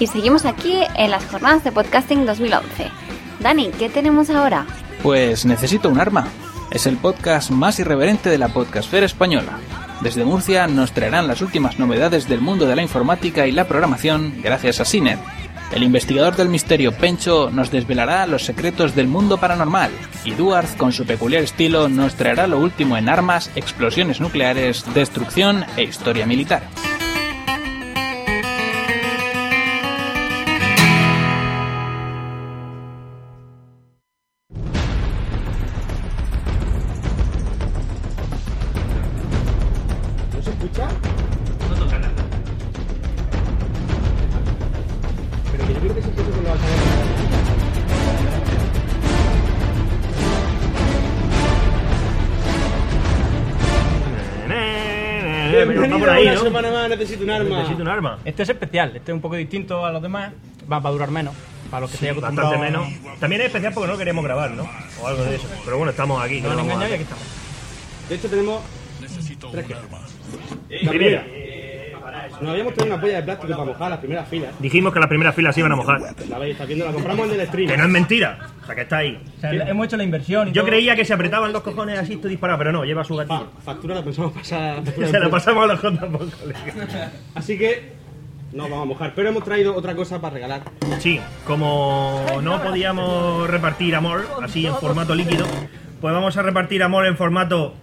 Y seguimos aquí en las jornadas de podcasting 2011. Dani, ¿qué tenemos ahora? Pues necesito un arma. Es el podcast más irreverente de la podcastfera española. Desde Murcia nos traerán las últimas novedades del mundo de la informática y la programación gracias a Ciner. El investigador del misterio Pencho nos desvelará los secretos del mundo paranormal y Duarte, con su peculiar estilo, nos traerá lo último en armas, explosiones nucleares, destrucción e historia militar. Arma. Necesito arma. Este es especial, este es un poco distinto a los demás. Va, va a durar menos. Para los que se hayan Bastante acostumbrado. menos. También es especial porque no queríamos grabar, ¿no? O algo de eso. Pero bueno, estamos aquí. ¿qué No a engañado y aquí estamos. De hecho, tenemos. tres quejas. La Primera. Nos habíamos traído una polla de plástico para mojar las primeras filas. Dijimos que las primeras filas se iban a mojar. La veis, está viendo, la compramos en el stream. Que no es mentira. O sea, que está ahí. O sea, hemos hecho la inversión y Yo todo. creía que se apretaban los cojones así esto disparado, pero no, lleva su Pa, gatillo. factura la pensamos pasar. Se la pasamos a los J por colega. Así que. No vamos a mojar, pero hemos traído otra cosa para regalar. Sí, como no podíamos repartir amor así en formato líquido, pues vamos a repartir amor en formato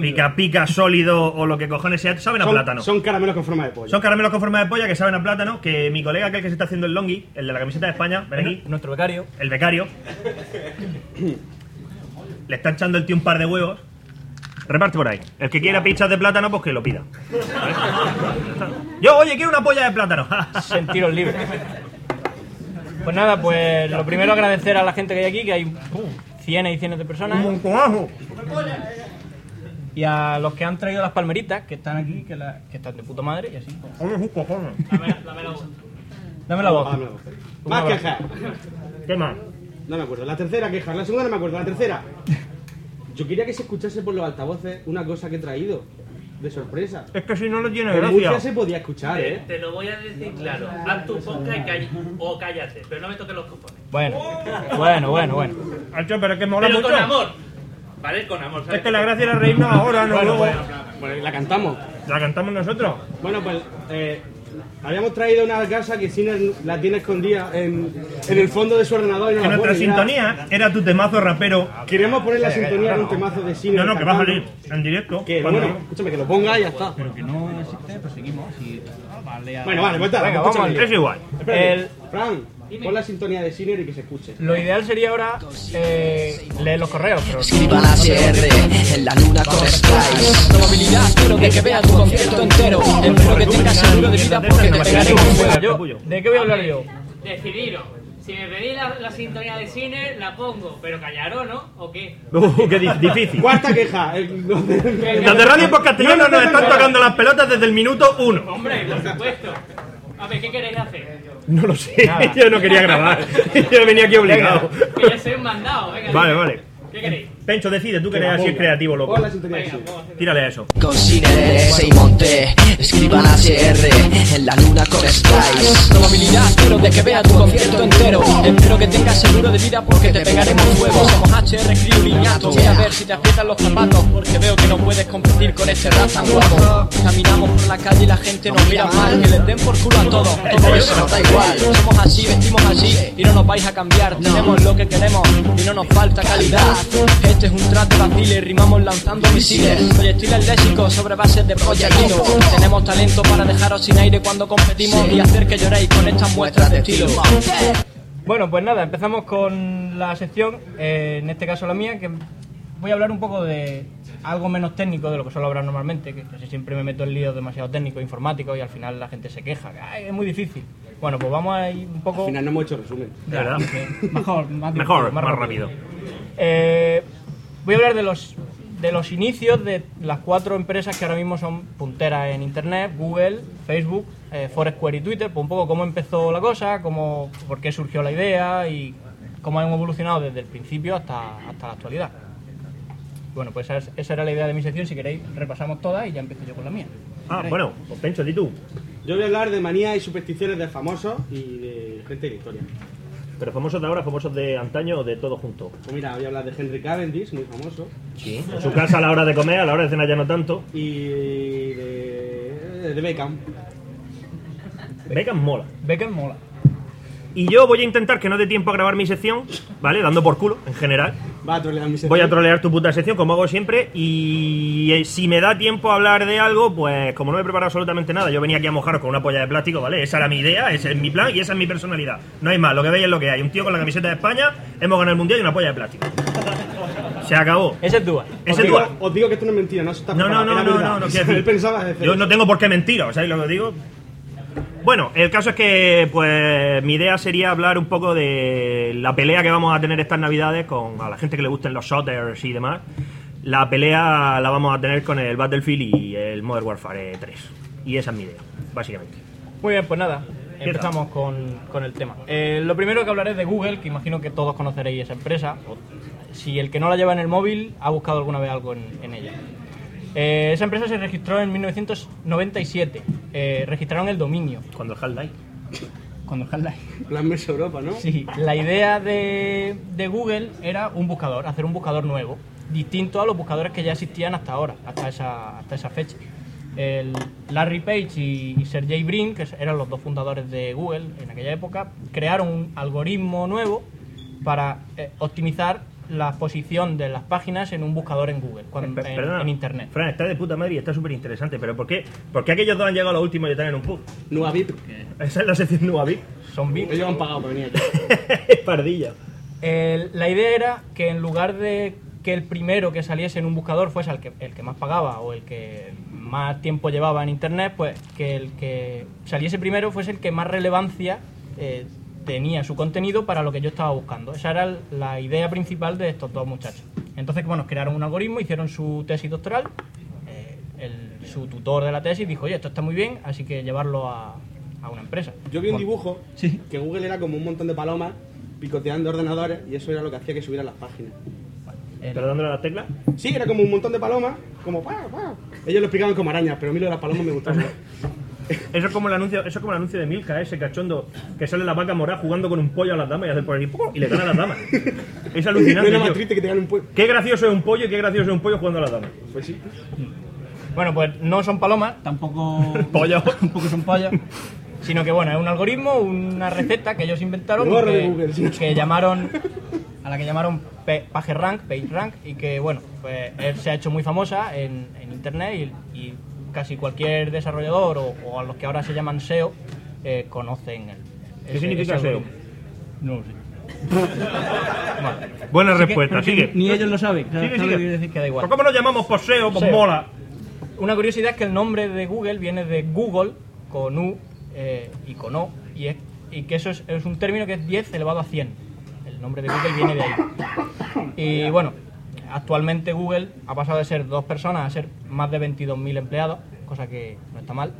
pica pica sólido o lo que cojones sea. Saben a Son, plátano. son caramelos con forma de pollo. Son caramelos con forma de polla que saben a plátano. Que mi colega, que es el que se está haciendo el longi, el de la camiseta de España, ven aquí, Nuestro becario. el becario, le está echando el tío un par de huevos. Reparte por ahí. El que quiera pizzas de plátano, pues que lo pida. Yo, oye, quiero una polla de plátano. Sentiros libres. Pues nada, pues lo primero agradecer a la gente que hay aquí, que hay uh, cienes y cienes de personas. Un montonazo. Y a los que han traído las palmeritas, que están aquí, que, la- que están de puta madre, y así. pues. Hombre, sus cojones. Dame la voz. Ah, lo- Más quejas. ¿Qué más? No me acuerdo. La tercera queja. La segunda no me acuerdo. La tercera. Yo quería que se escuchase por los altavoces una cosa que he traído. De sorpresa. Es que si no, no tiene En Murcia gracia. se podía escuchar, Te, ¿eh? te lo voy a decir claro. Haz tu podcast y calla- o cállate, pero no me toques los cojones. Bueno, bueno, bueno, bueno. Pero es que mola Pero mucho. con amor. ¿Vale? Con amor, ¿sabes? Es que la gracia era reírnos ahora, no luego. Pues la cantamos. La cantamos nosotros. Bueno, pues eh, habíamos traído una casa que Siner la tiene escondida en, en el fondo de su ordenador. Y no Que nuestra pone, sintonía era tu temazo rapero. Queremos poner la sintonía de un temazo de Siner. No, no, que va a salir en directo. Que bueno, escúchame, que lo ponga y ya está. Pero que no existe, pues seguimos. Y, vale, a- Bueno, vale, pues está. Venga, vamos Es igual. Espérate. El- Fran, pon la sintonía de Siner y que se escuche. Lo ideal sería ahora eh, leer los correos, pero Escriban a CR en la luna con Skies. Probabilidad, quiero de que vea tu concierto entero. Espero que tengas seguro de vida porque te pegaré con fuego. yo, ¿de qué voy a hablar yo? Decidiros. Si me pedís la, la sintonía de cine, la pongo. Pero callaros, ¿no? ¿O qué? Uh, qué di- difícil. Cuarta queja. el- Los de Radio por Castellano nos están tocando las pelotas desde el minuto uno. Hombre, por supuesto. A ver, ¿qué queréis hacer? No lo sé, yo no quería grabar. Yo venía aquí obligado. Que ya soy un mandado. Venga, Vale, venga. vale. ¿Qué queréis? Pencho, decide, tú que eres así creativo, loco. Tírale a eso. Con Cines y Monte, escriban a CR en la luna con Skies. Probabilidad, quiero de que vea tu concierto entero. Espero que tengas seguro de vida porque te pegaremos fuego. Somos HR Crew Liñato. Voy a ver si te aprietan los zapatos porque veo que no puedes competir con este rap tan guapo. Caminamos por la calle y la gente nos mira mal. Que les den por culo a todos. Todo eso nos da igual. Somos así, vestimos así y no nos vais a cambiar. Tenemos lo que queremos y no nos falta calidad. Este es un trap de vacile, rimamos lanzando misiles. Proyectiles léxicos sobre bases de proyectiles. Tenemos talento para dejaros sin aire cuando competimos y hacer que lloréis con estas muestras de estilo. Bueno, pues nada, empezamos con la sección, eh, en este caso la mía, que voy a hablar un poco de algo menos técnico de lo que suelo hablar normalmente, que casi siempre me meto en líos demasiado técnicos, informáticos y al final la gente se queja, que "Ay, es muy difícil. Bueno, pues vamos a ir un poco... Al final no hemos hecho resumen. Ya, ¿Verdad? Mejor, más, Mejor, divertido, más rápido. Eh, voy a hablar de los de los inicios de las cuatro empresas que ahora mismo son punteras en internet, Google, Facebook, eh, Foursquare y Twitter, pues un poco cómo empezó la cosa, cómo, por qué surgió la idea y cómo han evolucionado desde el principio hasta, hasta la actualidad. Bueno, pues esa, esa era la idea de mi sección, si queréis repasamos todas y ya empiezo yo con la mía. Ah, bueno, pues Pencho, di tú. Yo voy a hablar de manías y supersticiones de famosos y de gente de la historia. Pero famosos de ahora, famosos de antaño o de todo junto. Pues mira, voy a hablar de Henry Cavendish, muy famoso. Sí. En su casa a la hora de comer, a la hora de cenar ya no tanto. Y de, de Beckham. Beckham mola. Beckham mola. Y yo voy a intentar que no dé tiempo a grabar mi sección, ¿vale? Dando por culo, en general. Va a trolear mi sección. Voy a trolear tu puta sección, como hago siempre. Y eh, si me da tiempo a hablar de algo, pues como no me he preparado absolutamente nada, yo venía aquí a mojaros con una polla de plástico, ¿vale? Esa era mi idea, ese es mi plan y esa es mi personalidad. No hay más, lo que veis es lo que hay. Un tío con la camiseta de España, hemos ganado el mundial y una polla de plástico. Se acabó. Ese es Dua. Ese os, es digo, Dua. os digo que esto no es mentira, no está No, no, no, no, no, no, decir, Él pensaba Yo no tengo por qué mentir, ¿sabéis lo que digo? Bueno, el caso es que pues mi idea sería hablar un poco de la pelea que vamos a tener estas navidades con a la gente que le gusten los shooters y demás. La pelea la vamos a tener con el Battlefield y el Modern Warfare 3. Y esa es mi idea, básicamente. Muy bien, pues nada, empezamos con, con el tema. Eh, lo primero que hablaré es de Google, que imagino que todos conoceréis esa empresa. si el que no la lleva en el móvil ha buscado alguna vez algo en, en ella. Eh, esa empresa se registró en 1997. Eh, registraron el dominio. Cuando el Half-Life. Cuando el Half-Life. Plan Mesa Europa, ¿no? Sí, la idea de, de Google era un buscador, hacer un buscador nuevo, distinto a los buscadores que ya existían hasta ahora, hasta esa, hasta esa fecha. El Larry Page y, y Sergey Brin, que eran los dos fundadores de Google en aquella época, crearon un algoritmo nuevo para eh, optimizar la posición de las páginas en un buscador en Google, cuando- Per- en, perdona, en Internet. Fran, está de puta madre y está súper interesante, pero ¿por qué, ¿por qué aquellos dos han llegado a lo último y están en un pub? Nueva VIP. Esa es la sección Nueva VIP. Son bits. Ellos han pagado para venir aquí. Es pardilla. El- la idea era que en lugar de que el primero que saliese en un buscador fuese el que, el que más pagaba o el que más tiempo llevaba en internet, pues que el que saliese primero fuese el que más relevancia eh, tenía su contenido para lo que yo estaba buscando. Esa era la idea principal de estos dos muchachos. Entonces, bueno, crearon un algoritmo, hicieron su tesis doctoral. eh, el- su tutor de la tesis dijo, oye, esto está muy bien, así que llevarlo a, a una empresa. Yo vi un dibujo Sí. que Google era como un montón de palomas picoteando ordenadores y eso era lo que hacía que subieran las páginas. ¿Pero dándole a las teclas? Sí, era como un montón de palomas, como pa, pa. Ellos lo explicaban como arañas, pero a mí lo de las palomas me gustaba. Eso es como el anuncio, eso es como el anuncio de Milka, ese cachondo que sale la vaca morada jugando con un pollo a las damas y hace por ahí ¡pum! y le gana a las damas. Es no alucinante. es nada más triste que te un pueblo. Qué gracioso es un pollo y qué gracioso es un pollo jugando a las damas. Pues sí. Bueno, pues no son palomas, tampoco Pollo. tampoco son pollas, sino que bueno, es un algoritmo, una receta que ellos inventaron que, Google, sí. que llamaron a la que llamaron PageRank, PageRank y que bueno, pues se ha hecho muy famosa en, en internet y, y casi cualquier desarrollador o, o a los que ahora se llaman SEO eh, conocen el. ¿Qué significa SEO? algoritmo. No lo sé. Buena respuesta, pero que sigue. Ni ellos lo saben. Sigue, ¿sabes lo sigue. que quiero decir? Que da igual. ¿Por ¿Cómo nos llamamos por SEO? Pues SEO. mola. Una curiosidad es que el nombre de Google viene de Google con U eh, y con O, y, es- y que eso es, es un término que es 10 elevado a 100. El nombre de Google viene de ahí. Y bueno, actualmente Google ha pasado de ser dos personas a ser más de 22.000 empleados, cosa que no está mal.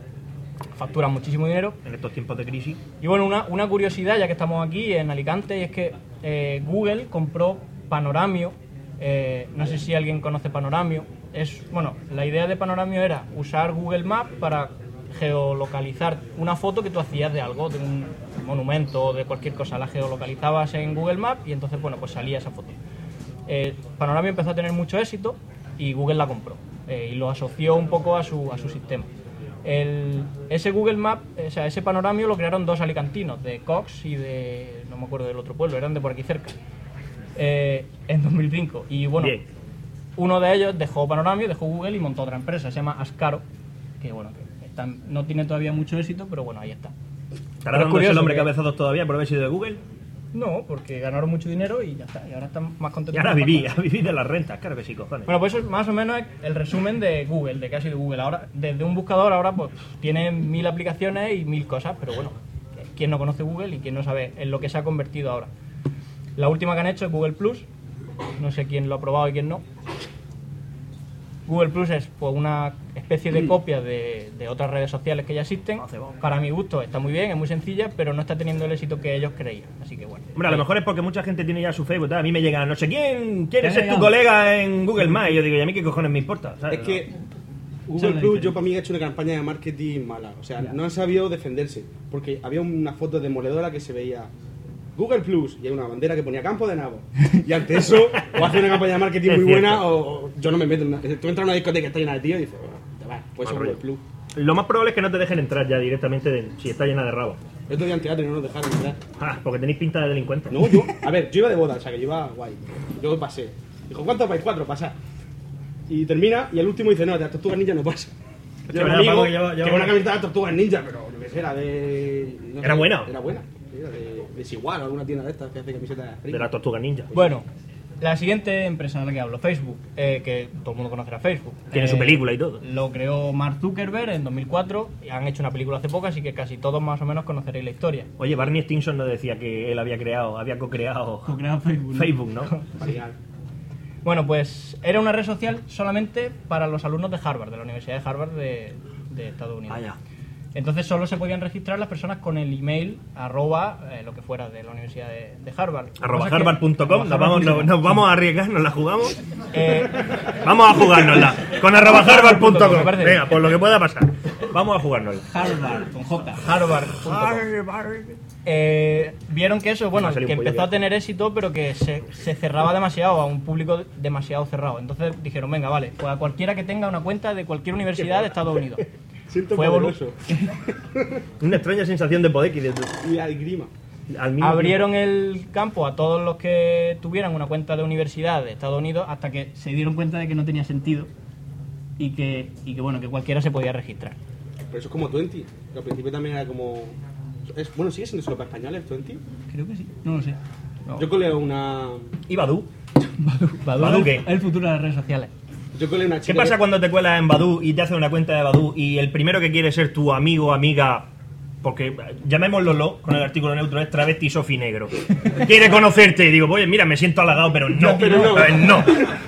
Facturan muchísimo dinero. En estos tiempos de crisis. Y bueno, una, una curiosidad, ya que estamos aquí en Alicante, y es que eh, Google compró Panoramio. eh, no sé si alguien conoce Panoramio. Es, bueno, la idea de Panoramio era usar Google Maps para geolocalizar una foto que tú hacías de algo, de un monumento o de cualquier cosa. La geolocalizabas en Google Maps y entonces, bueno, pues salía esa foto. Eh, Panoramio empezó a tener mucho éxito y Google la compró eh, y lo asoció un poco a su, a su sistema. El- ese Google Map, o sea, ese panoramio lo crearon dos alicantinos, de Cox y de, no me acuerdo del otro pueblo, eran de por aquí cerca, eh, en 2005. Y bueno, Bien. uno de ellos dejó Panoramio, dejó Google y montó otra empresa, se llama Ascaro, que bueno, que está- no tiene todavía mucho éxito, pero bueno, ahí está. ¿Estará es curioso nombre que- cabezados todavía por haber sido de Google? No, porque ganaron mucho dinero y ya está, y ahora están más contentos. Y ahora viví, a vivir de las rentas, claro que sí, cojones. Bueno, pues eso es más o menos el resumen de Google, de ha sido Google. Ahora, desde un buscador ahora pues tiene mil aplicaciones y mil cosas, pero bueno, ¿quién no conoce Google y quién no sabe en lo que se ha convertido ahora? La última que han hecho es Google Plus, no sé quién lo ha probado y quién no. Google Plus es pues, una especie de copia de, de otras redes sociales que ya existen. Para mi gusto está muy bien, es muy sencilla, pero no está teniendo el éxito que ellos creían. Así que bueno. Hombre, a lo mejor es porque mucha gente tiene ya su Facebook. A mí me llega, no sé quién, ser ya. tu colega en Google Maps. Y yo digo, ¿y a mí qué cojones me importa? ¿sabes? Es que Google es Plus, yo para mí he hecho una campaña de marketing mala. O sea, no han sabido defenderse. Porque había una foto demoledora que se veía Google Plus y hay una bandera que ponía campo de nabo. Y ante eso, o hace una campaña de marketing Es muy cierto. buena o, o yo no me meto en una. Tú entras a una discoteca que está llena de tíos y dices, bueno, te vas, pues Google. Plus. Lo más probable es que no te dejen entrar ya directamente de- si está llena de rabos. Otro día en teatro y no nos dejaron entrar. Ah, porque tenéis pinta de delincuentes. No, yo, a ver, yo iba de boda, o sea que yo iba guay. Yo pasé. Dijo, ¿cuántos vais? Cuatro, pasar. Y termina, y el último dice, no, de las tortugas ninja no pasa. Yo un verdad, amigo que lleva- lleva que una camiseta de tortugas ninja, pero yo qué sé, era de. no ¿Era sé, buena? Era buena. De, de Desigual, alguna tienda de estas que hace camisetas De las tortugas ninja. Bueno, la siguiente empresa de la que hablo, Facebook, eh, que todo el mundo conocerá Facebook. Tiene Eh, su película y todo. Lo creó Mark Zuckerberg en 2004 y han hecho una película hace poco, así que casi todos más o menos conoceréis la historia. Oye, Barney Stinson nos decía que él había creado, había co-creado Co-creado Facebook, ¿no? Facebook, ¿no? Bueno, pues era una red social solamente para los alumnos de Harvard, de la Universidad de Harvard de, de Estados Unidos. Vaya. Entonces solo se podían registrar las personas con el email arroba eh, lo que fuera de la Universidad de, de Harvard. Arroba harvard.com, nos vamos, nos, nos vamos a arriesgar, nos la jugamos. Eh, Vamos a jugárnosla. Con arroba harvard.com. parece Venga, por lo que pueda pasar. Vamos a jugárnosla. Harvard, con J. Harvard. Eh, vieron que eso, bueno, que empezó a tener éxito, pero que se, se cerraba demasiado a un público demasiado cerrado. Entonces dijeron, venga, vale, pues a cualquiera que tenga una cuenta de cualquier universidad de Estados Unidos. Siento Fue poderoso. Una extraña sensación de poder que de- Y al grima. al mismo Abrieron el campo a todos los que tuvieran una cuenta de universidad de Estados Unidos hasta que se dieron cuenta de que no tenía sentido y que, y que bueno, que cualquiera se podía registrar. Pero eso es como 20. que Al principio también era como. Es, bueno, sigue siendo solo para españoles 20. Creo que sí, no lo sé. No. Yo colé una. ¿Y Badu? Badu ¿Badu es qué? el futuro de las redes sociales. Yo colé una chica. ¿Qué pasa que- cuando te cuelas en Badu y te haces una cuenta de Badu y el primero que quiere ser tu amigo o amiga, porque eh, llamémoslo con el artículo neutro, es travesti Sofi Negro? Quiere conocerte y digo, oye, mira, me siento halagado, pero no, pero no. eh, no,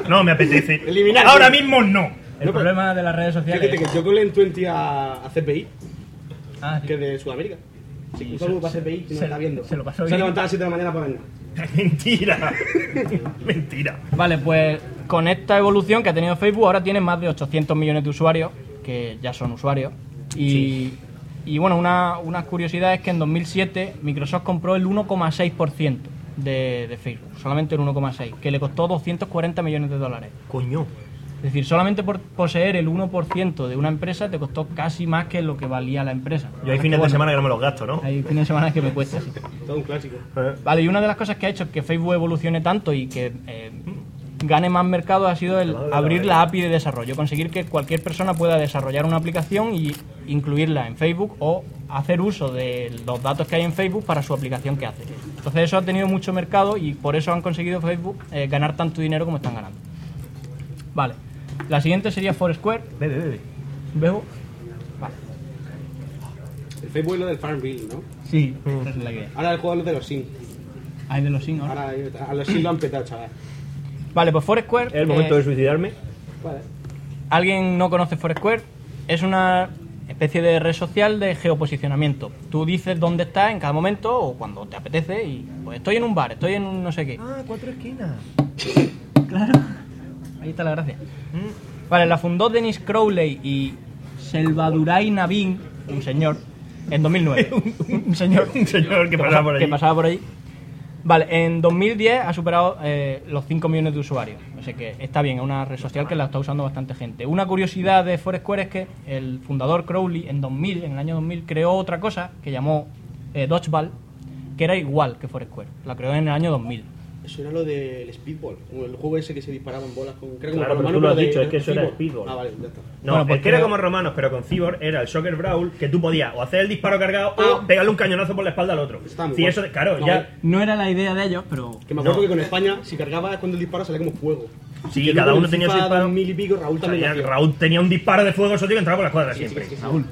no me apetece. Eliminar. Ahora mismo no. El No, problema de las redes sociales. Fíjate que yo colé en 20 a, a CPI, Ah, sí. que es de Sudamérica. Sí, un saludo para CPI que nos se- está viendo. se lo pasó Se ha bien. levantado a las 7 de la mañana para venir. Mentira. Mentira. Vale, pues con esta evolución que ha tenido Facebook, ahora tiene más de 800 millones de usuarios, que ya son usuarios. Y, y bueno, una, una curiosidad es que en 2007 Microsoft compró el 1,6% de, de Facebook, solamente el 1,6%, que le costó 240 millones de dólares. Coño. Es decir, solamente por poseer el 1% de una empresa te costó casi más que lo que valía la empresa. Yo hay fines de Bueno, semana que no me los gasto, ¿no? Hay fines de semana que me cuesta, sí. Todo un clásico. Eh, Vale, y una de las cosas que ha hecho que Facebook evolucione tanto y que eh, gane más mercado ha sido el abrir la API de desarrollo, conseguir que cualquier persona pueda desarrollar una aplicación y incluirla en Facebook o hacer uso de los datos que hay en Facebook para su aplicación que hace. Entonces eso ha tenido mucho mercado y por eso han conseguido Facebook eh, ganar tanto dinero como están ganando. Vale, la siguiente sería Foursquare. Bebe, bebe. ¿Bebo? Vale. El Facebook es lo del Farmville, ¿no? Sí, esa es la idea. Ahora el juego es lo de los Sims. Hay de los Sims ahora. Ahora a los Sims lo han petado, chaval. Vale, pues Foursquare... Es el momento eh, de suicidarme. Vale. ¿Alguien no conoce Foursquare? Es una especie de red social de geoposicionamiento. Tú dices dónde estás en cada momento o cuando te apetece y pues estoy en un bar, estoy en un no sé qué. Ah, cuatro esquinas. Claro. Ahí está la gracia. Vale, la fundó Dennis Crowley y Selvaduray Navin, un señor, en 2009. un, un señor. Un señor que pasaba por allí. Que pasaba por allí. Vale, en 2010 ha superado eh, los 5 millones de usuarios. O sea que está bien, es una red social que la está usando bastante gente. Una curiosidad de Foursquare es que el fundador Crowley en 2000, en el año 2000, creó otra cosa que llamó eh, Dodgeball, que era igual que Foursquare. La creó en el año 2000. Eso era lo del Speedball, el juego ese que se disparaban bolas con. Creo que Claro, como pero tú lo has de- dicho, es que eso era Speedball. Speedball. Ah, vale, ya está. No, Bueno, pues que era como romanos, pero con Cyborg era el Soccer Brawl, que tú podías o hacer el disparo cargado o pegarle un cañonazo por la espalda al otro. Está muy Sí, guay. eso, claro, No, ya. No era la idea de ellos, pero... Que me acuerdo No. que con España, si cargabas cuando el disparo salía como fuego. Sí, Y cada uno en tenía su disparo. mil y pico, Raúl O sea, también. Raúl tenía un disparo de fuego exótico y entraba por la escuadra Sí, siempre. sí, sí, sí. Raúl.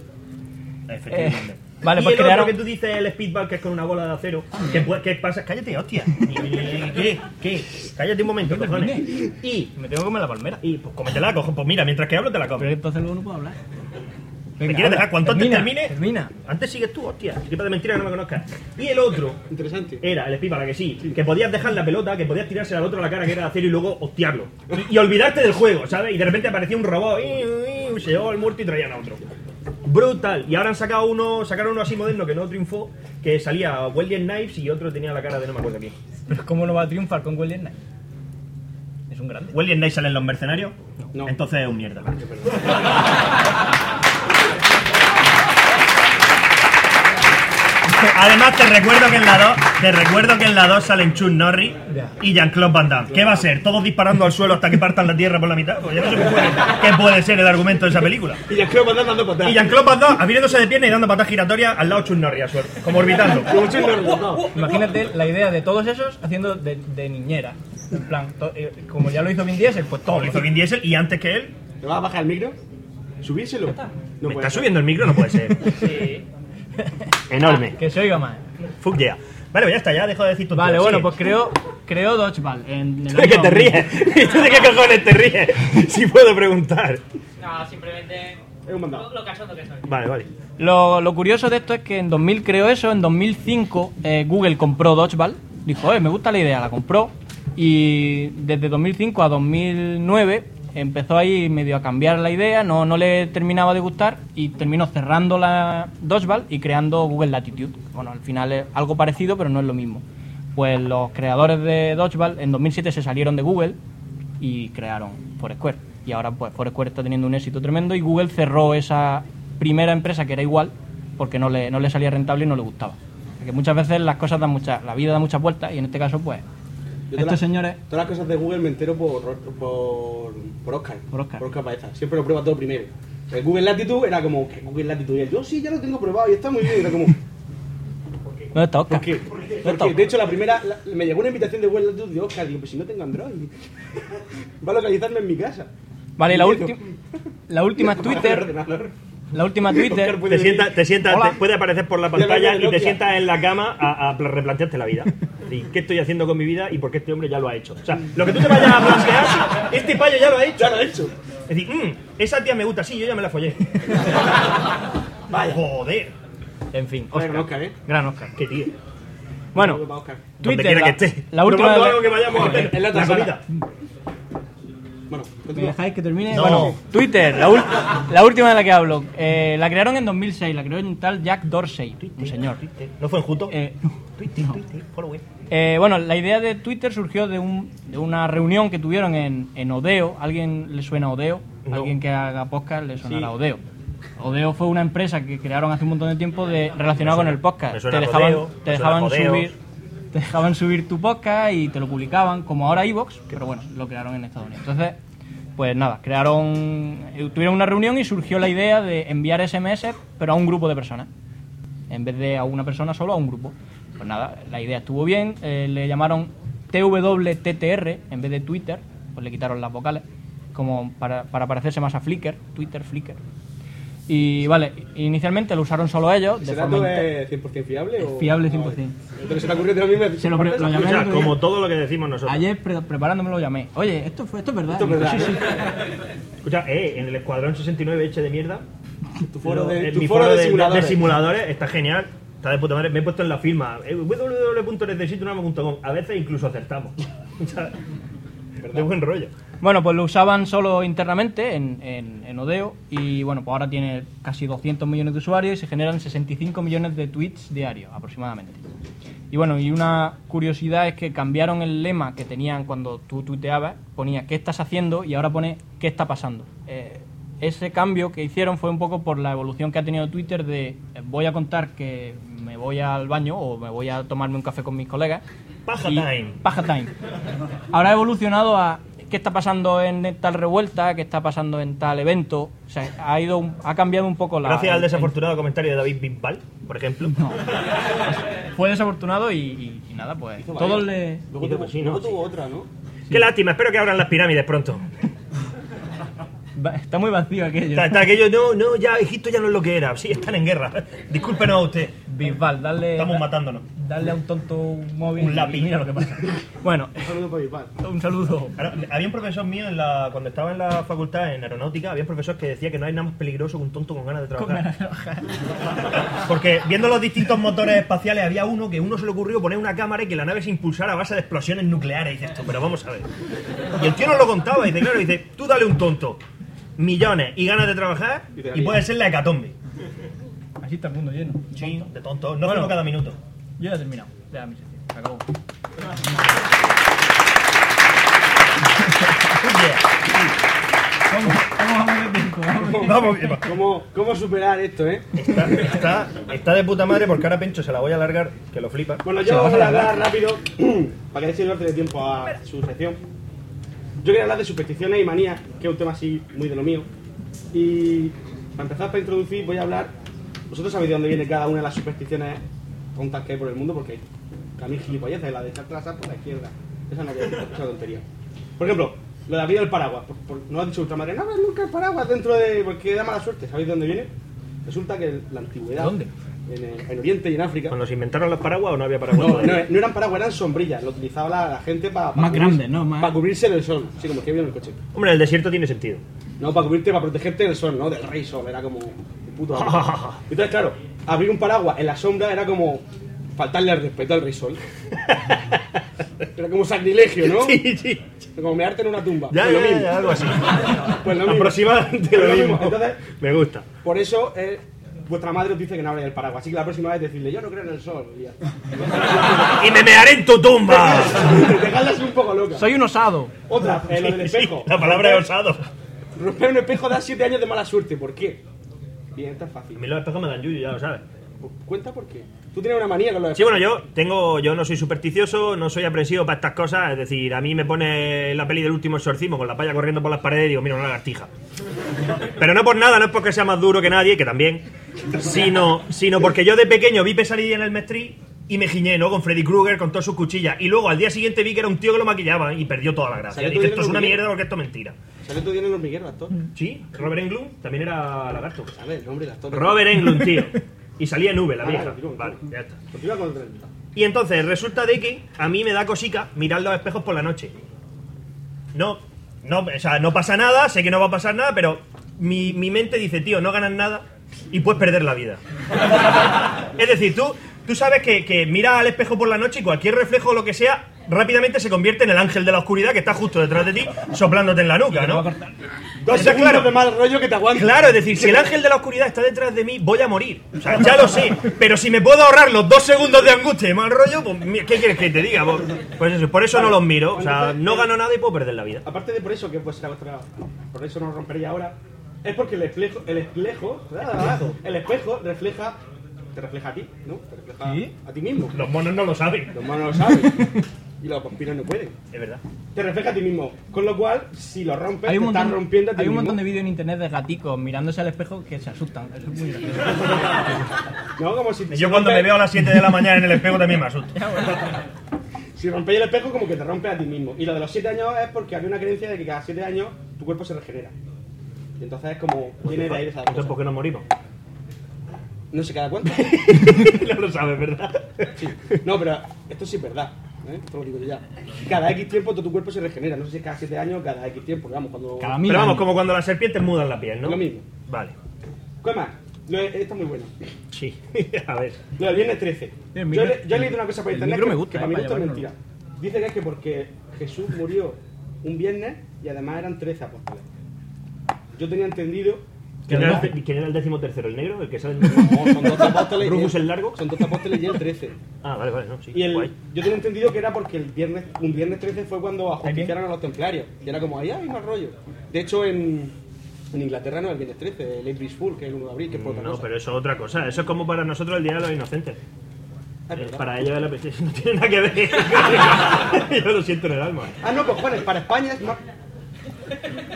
Efectivamente. Eh, vale, y pues el otro crearon- que tú dices el speedball que es con una bola de acero. ¿Qué, pu- qué pasa? Cállate, hostia. ¿Qué? ¿Qué? Cállate un momento, cojones. Y, Me tengo que comer la palmera. y pues cómetela, cojo. Pues mira, mientras que hablo te la Pero comes. entonces luego no puedo hablar. ¿Me quieres dejar? Cuanto antes termina, termine. Termina. Antes sigues tú, hostia. Qué tipo de mentira que no me conozcas. Y el otro Interesante. era el speedball, ¿a que sí. Que podías dejar la pelota, que podías tirarse al otro a la cara que era de acero y luego hostiarlo. Y, y olvidarte del juego, ¿sabes? Y de repente aparecía un robot. "Iu, iu, ¡pum! se llevaba el muerto y traían a otro. Brutal. Y ahora han sacado uno, sacaron uno así moderno que no triunfó, que salía Welding Knives y otro tenía la cara de no me acuerdo quién. Pero ¿cómo no va a triunfar con William Knight? Es un grande. ¿Welding Knives salen los mercenarios? No. Entonces es un mierda. Además te recuerdo que en la 2, te recuerdo que en la 2 salen Chuck Norris y Jean-Claude Van Damme. ¿Qué va a ser? ¿Todos disparando al suelo hasta que partan la tierra por la mitad? Pues ya no sé qué puede, qué puede ser el argumento de esa película. Y que van dando patadas. Y Jean-Claude Van Damme abriéndose de pierna y dando patas giratorias al lado de Chuck Norris a suerte, como orbitando. Imagínate la idea de todos esos haciendo de, de niñera. En plan, to- eh, como ya lo hizo Vin Diesel, pues todo. Lo hizo Vin Diesel y antes que él. ¿Te vas a bajar el micro? ¿Subírselo? No ¿Me está ser. subiendo el micro? No puede ser. Sí. Enorme. Que se oiga más. Fuck yeah. Vale, pues ya está, ya dejo de decir tu Vale, bueno, pues creó, creó Dodgeball en el ¿De qué te 2000. ríes? ¿Y tú de qué cojones te ríes? Si puedo preguntar. No, simplemente. Es un mandado. Lo, lo cachondo que soy. Vale, vale. Lo, lo curioso de esto es que en 2000 creó eso, en 2005 eh, Google compró Dodgeball, dijo, eh, me gusta la idea, la compró y desde 2005 a 2009 empezó ahí medio a cambiar la idea, no, no le terminaba de gustar y terminó cerrando la Dodgeball y creando Google Latitude. Bueno, al final es algo parecido, pero no es lo mismo. Pues los creadores de Dodgeball en 2007 se salieron de Google y crearon Foursquare. Y ahora pues Foursquare está teniendo un éxito tremendo y Google cerró esa primera empresa que era igual porque no le, no le salía rentable y no le gustaba. Porque muchas veces las cosas dan muchas, la vida da muchas vueltas y en este caso pues Yo estos señores Todas las cosas de Google me entero por, por, por Oscar. Por Oscar. Por Oscar Baeza. Siempre lo prueba todo primero. El Google Latitude era como, ¿qué Google Latitude? Y él, yo sí, ya lo tengo probado y está muy bien. Y era como, ¿Dónde está Oscar? ¿por qué? ¿Dónde está Porque, Oscar? de hecho, la primera, la- me llegó una invitación de Google Latitude de Oscar. Digo, pues si no tengo Android, va a localizarme en mi casa. Vale, y la, última la última es Twitter. La última Twitter. Te sientas, te sientas, Hola. te puede aparecer por la pantalla y te sientas en la cama a, a replantearte la vida. ¿Qué estoy haciendo con mi vida y por qué este hombre ya lo ha hecho? O sea, lo que tú te vayas a plantear, este payo ya lo ha hecho. Ya lo he hecho. Es decir, "Mm, esa tía me gusta, sí, yo ya me la follé. Vaya. Joder. En fin, Oscar. Oscar, ¿eh? Gran Oscar. Qué tío. Bueno, Twitter, quiera la, que esté. la última Probando de- algo que vayamos a hacer. En la comida. Bueno, ¿Me continúa. dejáis que termine? No. Bueno, Twitter, la, última de la que hablo. Eh, la crearon en 2006, la creó un tal Jack Dorsey, un señor. ¿No fue en Juto? Eh, Twitter, Twitter, following. Eh, bueno, la idea de Twitter surgió de, un, de una reunión que tuvieron en, en Odeo. ¿Alguien le suena Odeo? No. ¿Alguien que haga podcast le sonará a Odeo? Odeo fue una empresa que crearon hace un montón de tiempo de, suena- con el podcast. te dejaban, te subir te dejaban subir tu podcast y te lo publicaban, como ahora Evox, pero bueno, lo crearon en Estados Unidos. Entonces, pues nada, crearon, eh, tuvieron una reunión y surgió la idea de enviar SMS, pero a un grupo de personas. En vez de a una persona solo, a un grupo. Pues nada, la idea estuvo bien, eh, le llamaron TWTTR en vez de Twitter, pues le quitaron las vocales, como para, para parecerse más a Flickr, Twitter, Flickr. Y vale, inicialmente lo usaron solo ellos, de ¿Ese forma dato es 100% fiable? o...? fiable Ah, 100%. vale. Entonces se le ocurrió a mí me Se lo pre- lo llamé. O sea, como todo lo que decimos nosotros. Ayer pre- preparándome lo llamé. Oye, esto, fue, esto es verdad. Esto es verdad, sí, sí. Escucha, eh, en el Escuadrón 69 eche de mierda. Tu foro de, tu mi foro foro de de, simuladores. de simuladores está genial. Está. Me he puesto en la firma eh. A veces incluso acertamos. De buen rollo. Bueno, pues lo usaban solo internamente en, en, en Odeo y bueno, pues ahora tiene casi 200 millones de usuarios y se generan 65 millones de tweets diarios aproximadamente. Y bueno, y una curiosidad es que cambiaron el lema que tenían cuando tú tuiteabas, ponía ¿qué estás haciendo? y ahora pone ¿qué está pasando? Eh, ese cambio que hicieron fue un poco por la evolución que ha tenido Twitter de eh, voy a contar que me voy al baño o me voy a tomarme un café con mis colegas. Paja y- time. Paja time. Ahora ha evolucionado a qué está pasando en tal revuelta, qué está pasando en tal evento. O sea, ha ido, ha cambiado un poco la. Gracias al el- desafortunado comentario de David Bisbal, por ejemplo. No. Fue desafortunado y, y- y nada, pues todos le. Luego, Hizo- tuvo, sí, ¿no? luego Sí. tuvo otra, ¿no? Qué lástima, espero que abran las pirámides pronto. Va- Está muy vacío aquello. Está, está aquello, no, no, ya Egipto ya no es lo que era. Sí, están en guerra. Discúlpenos a usted. Bisbal, dale. Estamos da- matándonos. Darle a un tonto un móvil. Un y lápiz. Mira lo que pasa. Bueno, Un saludo para Bisbal. un saludo. Ahora, había un profesor mío en la, cuando estaba en la facultad en aeronáutica, había un profesor que decía que no hay nada más peligroso que un tonto con ganas de Con trabajar. ganas de bajar. Porque viendo los distintos motores espaciales había uno que uno se le ocurrió poner una cámara y que la nave se impulsara a base de explosiones nucleares. Y dices tú, pero vamos a ver. Y el tío nos lo contaba y dice, claro, dice, tú dale un tonto. Millones y ganas de trabajar Y y puede ser la hecatombe. Así está el mundo lleno. Sí, de tonto. No Bueno. cada minuto. Yo ya he terminado. Ya mi sección. Se acabó. ¿Cómo, cómo vamos bien. ¿Cómo, ¿Cómo superar esto, eh? Está, está, está de puta madre porque ahora Pencho se la voy a alargar, que lo flipa. Bueno, yo vas voy a alargar. rápido para que deis el de tiempo a su sección. Yo quería hablar de supersticiones y manías, que es un tema así muy de lo mío. Y para empezar, para introducir, voy a hablar. Vosotros sabéis de dónde viene cada una de las supersticiones tontas que hay por el mundo, porque a mí gilipolleces, la de echar trasas por la izquierda. Esa no decir, esa tontería. Por ejemplo, lo de abrir el paraguas. No ha dicho vuestra no nunca el paraguas dentro de. porque da mala suerte. ¿Sabéis de dónde viene? Resulta que la antigüedad. ¿Dónde? En, el- en Oriente y en África. Cuando se inventaron los paraguas o no había paraguas. No, todavía? no, no eran paraguas, eran sombrillas. Lo utilizaba la, la gente para. Más grandes, ¿no? Más- Para cubrirse del sol. Sí, como que vio en el coche. Hombre, el desierto tiene sentido. No, para cubrirte, para protegerte del sol, ¿no? Del rey sol. Era como. puto. Entonces, claro, abrir un paraguas en la sombra era como. faltarle al respeto al rey sol. Era como sacrilegio, ¿no? Sí, sí. Como mearte en una tumba. Ya, Pues lo ya, mismo. ya, algo así. Pues lo mismo. Aproximadamente Pues lo lo mismo. mismo. Entonces, Me gusta. por eso eh, vuestra madre os dice que no abráis el paraguas. Así que la próxima vez decirle, yo no creo en el sol. Y ya. ¡Y me mearé en tu tumba! Un poco loca. Soy un osado. Otra, eh, lo del Sí, espejo. la palabra es osado. Romper un espejo da 7 años de mala suerte. ¿Por qué? Bien, esta es A fácil. mí los espejos me dan yuyu, ya lo sabes. Cuenta por qué. Tú tienes una manía con los Sí, bueno, yo tengo, yo no soy supersticioso, no soy aprensivo para estas cosas, es decir, a mí me pone la peli del último exorcismo con la palla corriendo por las paredes y digo, mira, una lagartija. Pero no por nada, no es porque sea más duro que nadie, que también, sino, sino porque yo de pequeño vi pesadilla en el Mestri y me giñé, ¿no? Con Freddy Krueger, con todas sus cuchillas. Y luego al día siguiente vi que era un tío que lo maquillaba y perdió toda la gracia. Dije, esto es una mierda porque esto es mentira. Salió tú tienes el hormiguero, actor. Sí, Robert Englund también era lagarto. ¿Sabes el nombre del actor? Robert Englund, tío. Y salía Nube, la Ah, vieja. vale, ya está. Continúa con el tren. Y entonces resulta de que a mí me da cosica mirar los espejos por la noche. No, no, o sea, no pasa nada, sé que no va a pasar nada, pero mi, mi mente dice, tío, no ganas nada y puedes perder la vida. es decir, tú, tú sabes que, que miras al espejo por la noche y cualquier reflejo o lo que sea rápidamente se convierte en el ángel de la oscuridad que está justo detrás de ti soplándote en la nuca, ¿no? Dos Entonces, segundos claro, de mal rollo que te aguanta. Claro, es decir, si el ángel de la oscuridad está detrás de mí, voy a morir. O sea, ya lo sé. Pero si me puedo ahorrar los dos segundos de angustia y mal rollo, pues, ¿qué quieres que te diga? Pues, pues eso, por eso no los miro. O sea, no gano nada y puedo perder la vida. Aparte de por eso, que pues será vuestra. Por eso no rompería ahora. Es porque el espejo. El espejo. El espejo refleja. Te refleja a ti, ¿no? Te refleja ¿Sí? a ti mismo. Los monos no lo saben. Los manos lo saben. Y los vampiros no pueden. Es verdad. Te refleja a ti mismo. Con lo cual, si lo rompes, Hay un, te estás montón, rompiendo a ti hay un mismo. montón de vídeos en internet de gaticos mirándose al espejo que se asustan. Eso es muy gracioso. No, como si. Yo si cuando rompes- me veo a las 7 de la mañana en el espejo también me asusto. Si rompéis el espejo, como que te rompes a ti mismo. Y lo de los 7 años es porque había una creencia de que cada 7 años tu cuerpo se regenera. Y entonces es como. Viene de ahí esa Entonces, cosa. ¿por qué nos morimos? No sé cada cuánto. no lo sabes, ¿verdad? Sí. No, pero esto sí es verdad. ¿Eh? Esto lo digo yo ya. Cada X tiempo todo tu cuerpo se regenera. No sé si es cada 7 años o cada X tiempo. Vamos, cuando. Cada mil Pero vamos, años. como cuando las serpientes mudan la piel, ¿no? Lo mismo. Vale. ¿Qué más? Lo está muy bueno. Sí. a ver. Lo del viernes 13. El Yo, micro- le- yo he leído una cosa por el internet micro que, me gusta, que eh, para mí para esto es llevarlo. mentira. Dice que es que porque Jesús murió un viernes y además eran 13 apóstoles. Yo tenía entendido ¿Quién que era, el, quién era el décimo tercero? ¿El negro? ¿El que sale en... no, son 12 apóstoles. y ¿Rufus el- el largo? Son 12 apóstoles y el 13. Ah, vale, vale, no, sí. Y el, guay. yo tenía entendido que era porque el viernes, un viernes 13 fue cuando ajusticiaron a los templarios. Y era como, ahí hay más rollo. De hecho, en, en Inglaterra no es el viernes 13, el April Fool, que es el 1 de abril, que es por otra No, cosa. pero eso es otra cosa. Eso es como para nosotros el Día de los Inocentes. Es verdad. Para ellos la no tiene nada que ver. Yo lo siento en el alma. Ah, no, cojones, para España es más...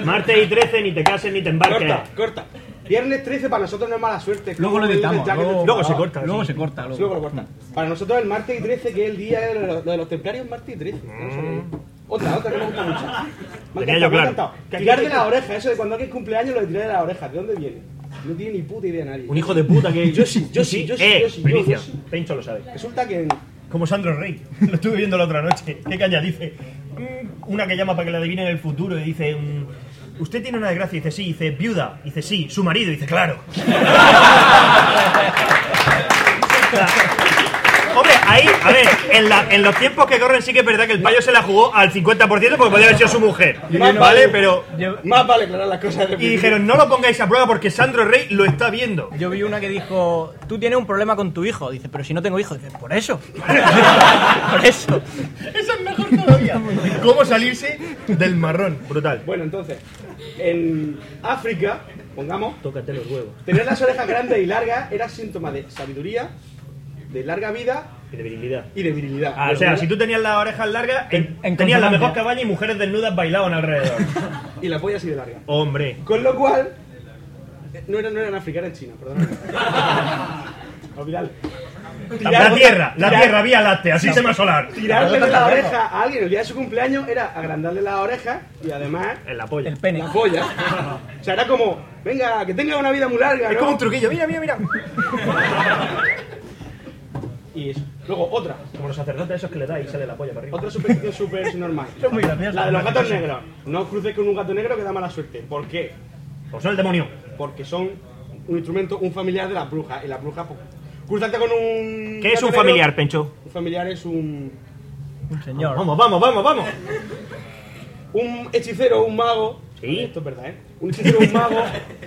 Martes y 13, ni te cases ni te embarques. Corta, corta. Viernes 13 para nosotros no es mala suerte. Luego lo editamos. Luego, Luego se corta. Luego sí. se corta. Luego Luego. lo corta. Para nosotros el martes y 13, que es el día de lo, lo de los templarios, es martes y 13. No sé qué. Otra, otra que me gusta mucho. Me Mm. Tenía yo claro. Tirar de la oreja, eso de cuando alguien cumpleaños lo de tirar de la oreja. ¿De dónde viene? No tiene ni puta idea nadie. Un hijo de puta que. Yo sí, yo sí, yo sí, Eh, yo sí, yo- sí. Pencho lo sabe. Resulta que en- Como Sandro Rey. Lo estuve viendo la otra noche. ¿Qué caña dice? Mm, Una que llama para que le adivinen el futuro y dice. mm, ¿Usted tiene una desgracia? Dice sí. Dice viuda. Dice sí. Su marido. Dice claro. Ahí, a ver, en, la- en los tiempos que corren sí que es verdad que el payo se la jugó al 50% porque podía haber sido su mujer. ¿Vale? Pero. Más vale aclarar las cosas. Y dijeron, no lo pongáis a prueba porque Sandro Rey lo está viendo. Yo vi una que dijo, tú tienes un problema con tu hijo. Dice, pero si no tengo hijo. Dice, por eso. por eso. Eso es mejor todavía. ¿Cómo salirse del marrón? Brutal. Bueno, entonces, en África, pongamos, Tócate los huevos. tener las orejas grandes y largas era síntoma de sabiduría, de larga vida Y de virilidad. y de virilidad. Ah, o sea, si tú tenías las orejas largas, En- en tenías la mejor cabaña y mujeres desnudas bailaban alrededor. Y la polla así de larga. Hombre. Con lo cual, no era, no era en África, era en China, perdón. Olvidadlo. La tierra, la tirar- tierra, vía láctea, sistema solar. Tirarle la oreja a alguien el día de su cumpleaños era agrandarle la oreja y además En la polla. El pene. la polla. O sea, era como, venga, que tenga una vida muy larga. Es ¿no? como un truquillo. Mira, mira, mira. Y eso. Luego, otra. Como los sacerdotes esos que le da y sale la polla para arriba. Otra superstición súper normal. muy. La de los gatos negros. No os crucéis con un gato negro que da mala suerte. ¿Por qué? Pues son el demonio. Porque son un instrumento, un familiar de las brujas. Y las brujas, pues, cruzarte con un. ¿Qué es un negro- familiar, Pencho? Un familiar es un. Un señor. Vamos, vamos, vamos, vamos. Un hechicero, un mago. Sí. Esto es verdad, ¿eh? Un hechicero, un mago.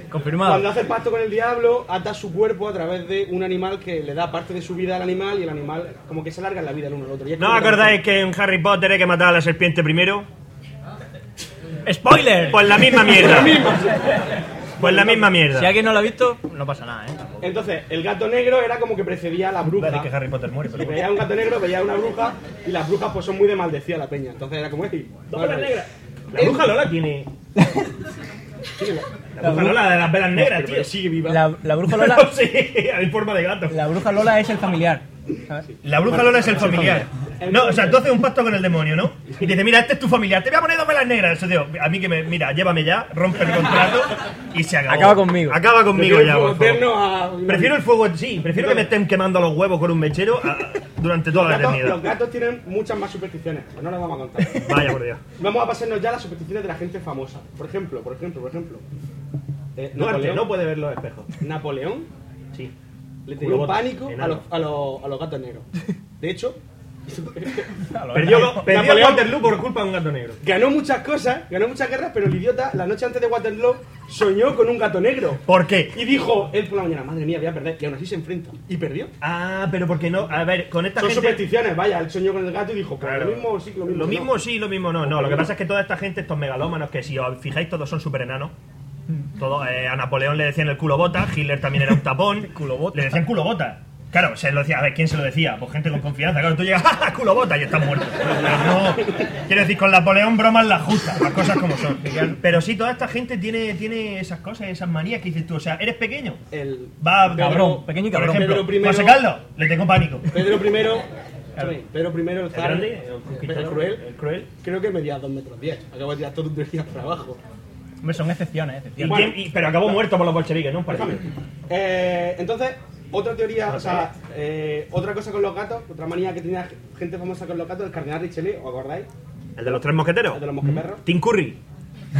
Confirmado. Cuando hace pacto con el diablo, ata su cuerpo a través de un animal que le da parte de su vida al animal y el animal como que se alarga en la vida el uno al otro. Y es ¿No acordáis que en Harry Potter hay que matar a la serpiente primero? ¡Spoiler! Pues la misma mierda. Pues la misma Si mierda. alguien no lo ha visto, no pasa nada, ¿eh? Entonces, el gato negro era como que precedía a la bruja. Decir que Harry Potter muere, pero Si veía un gato negro, veía una bruja y las brujas pues son muy de maldecida la peña. Entonces era como, "Ey, Dos vale, vale". negras. La bruja Lola tiene. La- La bruja Lola de las velas negras, tío. sigue viva. La, la bruja Lola, sí, en forma de gato. la bruja Lola es el familiar. ¿Sabes? La bruja Lola es el familiar. No, o sea, tú haces un pacto con el demonio, ¿no? Y te dice, mira, este es tu familiar, te voy a poner dos velas negras. Eso, tío, a mí que me, mira, llévame ya, rompe el contrato y se acabó. Acaba conmigo. Acaba conmigo Prefiero ya, por favor. Prefiero el fuego, sí, prefiero que me estén quemando los huevos con un mechero a- durante toda la gatos, eternidad. los gatos tienen muchas más supersticiones, pero no las vamos a contar. Vaya por Dios. Vamos a pasarnos ya a las supersticiones de la gente famosa. Por ejemplo, por ejemplo, por ejemplo. eh, Duarte Napoleón, no puede ver los espejos. Napoleón Sí. Le tenía un pánico a los, a, los, a los gatos negros. De hecho, Perdió, perdió Napoleón- Waterloo por culpa de un gato negro. ganó muchas cosas, ganó muchas guerras, pero el idiota, la noche antes de Waterloo, soñó con un gato negro. ¿Por qué? Y dijo él por la mañana, madre mía, voy a perder. Y aún así se enfrenta. Y perdió. Ah, pero porque no. A ver, con esta Son gente. supersticiones, vaya, él soñó con el gato y dijo, pues Claro. lo mismo sí, lo mismo. Lo no. mismo sí, lo mismo no. No, lo que pasa es que toda esta gente, estos megalómanos, que si os fijáis, todos son super enanos. Todo, eh, a Napoleón le decían el culo bota, Hitler también era un tapón. Culo bota. Le decían culo bota. Claro, se lo decía, a ver, ¿quién se lo decía? Pues gente con confianza. Claro, tú llegas, ¡ja, ja, culo bota! y estás muerto. No, quiero decir, con Napoleón bromas las justas, las cosas como son. Pero sí, toda esta gente tiene, tiene esas cosas, esas manías que dices tú. O sea, eres pequeño. El Va, Cabrón, pequeño y Por cabrón. ejemplo, Pedro primero- José Carlos, le tengo pánico. Pedro I, Pedro I, el zar, grande, el el conquistador, cruel, el cruel. creo que medía 2 metros 10. Acabo de tirar todo un día para abajo. Hombre, son excepciones, ¿Y excepciones. Bueno. y- pero acabó muerto por los bolcheviques, ¿no? Eh, entonces, otra teoría, o sea, eh, otra cosa con los gatos, otra manía que tenía gente famosa con los gatos, el cardenal Richelieu, ¿os acordáis? ¿El de los tres mosqueteros? El de los mosqueperros. Tim Curry.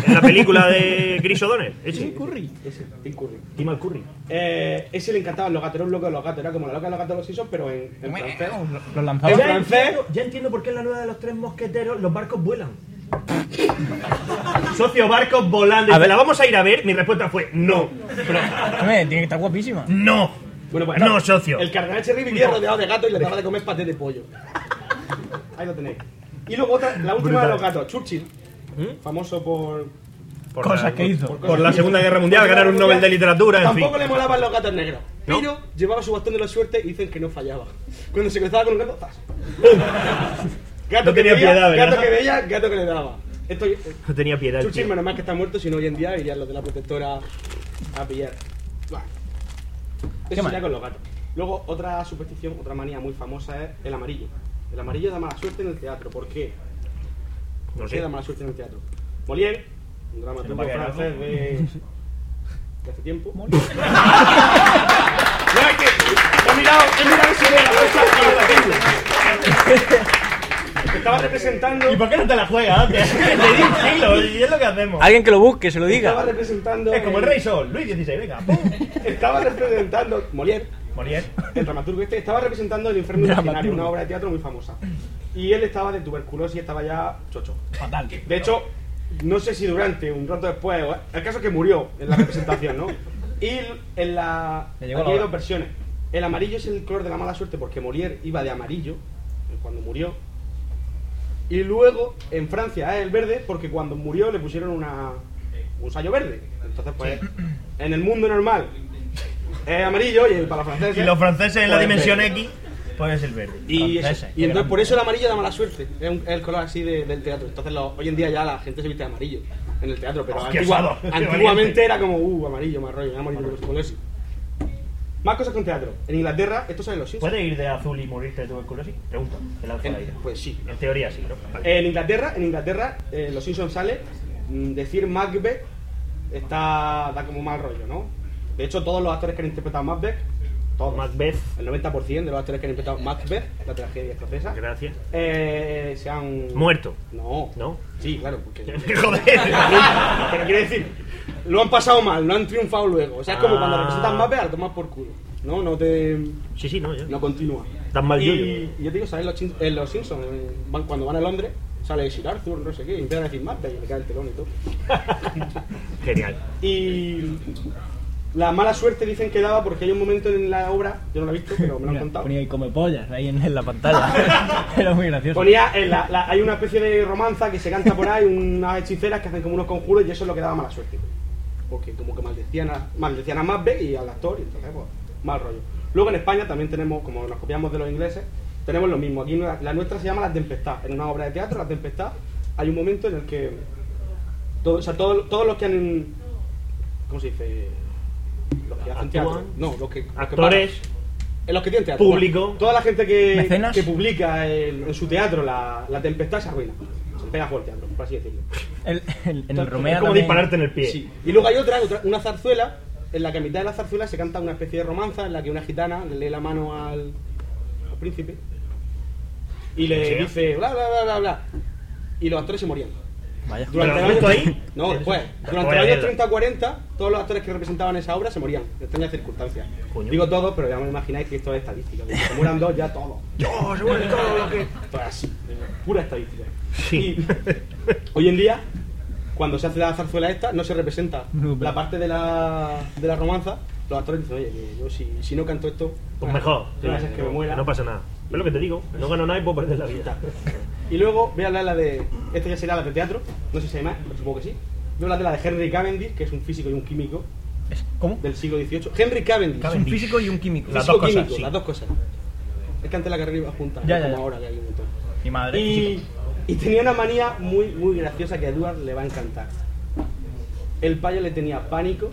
En la película de Chris O'Donnell. Ese. Curry. Ese, Tim Curry. Tim al Curry. Eh, ese le encantaban los gatos, era un loco de los gatos, era como la loca de los gatos de los Simpsons, pero en, en francés. Los lanzaba. En Ya francés. entiendo, ya entiendo por qué en la nueva de los tres mosqueteros los barcos vuelan. Socio, barcos volando. A ver. ¿la vamos a ir a ver? Mi respuesta fue no. Hombre, tiene que estar guapísima. No. Bueno, pues, no, socio. El cardenal Cherry vivía rodeado de gatos y le daba de comer paté de pollo. Ahí lo tenéis. Y luego otra, la última de los gatos, Churchill, famoso por, Por Cosas la- que hizo. Por, por la Segunda Guerra Mundial, ganar un Nobel de Literatura, en fin. Tampoco le molaban los gatos negros. ¿No? Pero llevaba su bastón de la suerte y dicen que no fallaba. Cuando se cruzaba con un gato, ¡zas! Gato No que tenía veía, piedad, ¿verdad? Gato que veía, gato que le daba. Esto, eh, No tenía piedad. tío. menos mal que está muerto, si no hoy en día irían los de la protectora a pillar. Buah. Eso sería con los gatos. Luego, otra superstición, otra manía muy famosa es el amarillo. El amarillo da mala suerte en el teatro. ¿Por qué? No ¿Por qué da mala suerte en el teatro? Molière, un dramaturgo francés de... de hace tiempo. No, es que he mirado, he mirado sobre la fecha tengo. Estaba representando... ¿Y por qué no te la juegas antes? Te di un kilo y es lo que hacemos. Alguien que lo busque, se lo Estaba diga. representando... Es como el Rey Sol, Luis XVI, venga. pum. Estaba representando Molière, Molière. el dramaturgo este, estaba representando el Dramaturgo. Imaginario, una obra de teatro muy famosa. Y él estaba de tuberculosis y estaba ya chocho. Fatal. De hecho, no sé si durante, un rato después, el caso es que murió en la representación, ¿no? Y en la... Le Aquí hay dos versiones. El amarillo es el color de la mala suerte porque Molière iba de amarillo cuando murió. Y luego, en Francia, es el verde porque cuando murió le pusieron una, un sallo verde. Entonces, pues, en el mundo normal es amarillo y para los franceses... Y los franceses en la pues, dimensión. X, pues es el verde. Y, eso- y entonces por eso el amarillo da mala suerte. Es, un- es el color así de- del teatro. Entonces hoy en día ya la gente se viste de amarillo en el teatro, pero antigua- antiguamente era como, uh, amarillo, rollo, amarillo de tuberculosis. Más cosas con teatro. En Inglaterra, esto sale en los Simpsons. ¿Puede ir de azul y morirte de tuberculosis? Pregunta. En- pues sí. En teoría sí, ¿no? En Inglaterra, en Inglaterra, eh, los Simpsons sale mm, decir Macbeth está da como mal rollo, ¿no? De hecho, todos los actores que han interpretado Macbeth, todos, Macbeth. el 90% de los actores que han interpretado Macbeth, la tragedia escocesa, Gracias. eh, se han Muerto. No. ¿No? Sí, claro, porque. Joder. Pero quiero decir, lo han pasado mal, no han triunfado luego. O sea, es como Ah. cuando representas Mape, a lo tomas por culo. No, no te. Sí, sí, no, ya. No continúa. Dan mal y, yoyo. y yo te digo, sale en los, en los Simpsons, eh, van- cuando van a Londres, sale Sir Arthur, no sé qué, y empiezan a decir Mape, y le cae el telón y todo. Genial. Y. La mala suerte dicen que daba porque hay un momento en la obra, yo no lo he visto, pero me lo han contado. ponía ahí come pollas ahí en, en la pantalla. Era muy gracioso. Ponía en la, la- hay una especie de romanza que se canta por ahí, unas hechiceras que hacen como unos conjuros y eso es lo que daba mala suerte. Porque como que maldecían a, maldecían a Macbeth y al actor y entonces pues mal rollo. Luego en España también tenemos, como nos copiamos de los ingleses, tenemos lo mismo. Aquí la, la nuestra se llama La Tempestad. En una obra de teatro, La Tempestad, hay un momento en el que todo, o sea, todo- todos los que han... ¿Cómo se dice? Los que hacen teatro. No, los que... los que Actores. En los que tienen teatro. Público. Toda la gente que, Mecenas. que publica en, en su teatro la, la tempestad se arruina. Se pega teatro, por así decirlo. El- el- en el Es Romea Es como también- dispararte en el pie. Sí. Y luego hay otra, otra- una zarzuela, en la que a mitad de la zarzuela se canta una especie de romanza en la que una gitana le lee la mano al, al príncipe y le Sí. dice bla bla bla bla bla. Y los actores se morían. Vaya. Durante ¿Pero los años- ahí? No, después. Durante los años mierda. 30 o 40, todos los actores que representaban esa obra se morían, en extrañas circunstancias. Coño. Digo todos, pero ya me imagináis que esto es estadística. que se mueran dos, ya todos. ¡Yo, se mueren todos los que. Esto es así, pura estadística. Sí. Y hoy en día, cuando se hace la zarzuela esta, no se representa No, pero- la parte de la, de la romanza. Los actores dicen, oye, yo si, si no canto esto. Pues mejor. no a ser que me muera. No pasa nada. Es lo que te digo. No gano nada y puedo perder la vida. Y luego voy a hablar la de. Esta ya será la de teatro, no sé si hay más, pero supongo que sí. Voy a hablar de la de Henry Cavendish, que es un físico y un químico Es- ¿Cómo? del siglo XVIII. Henry Cavendish. Es un físico y un químico. Las dos cosas, químico, sí. las dos cosas. Es que antes la carrera iba junta, Ya, no ya, como ya. ahora que hay un montón. Mi madre. Y, tenía una manía muy, muy graciosa que a Edward le va a encantar. El payo le tenía pánico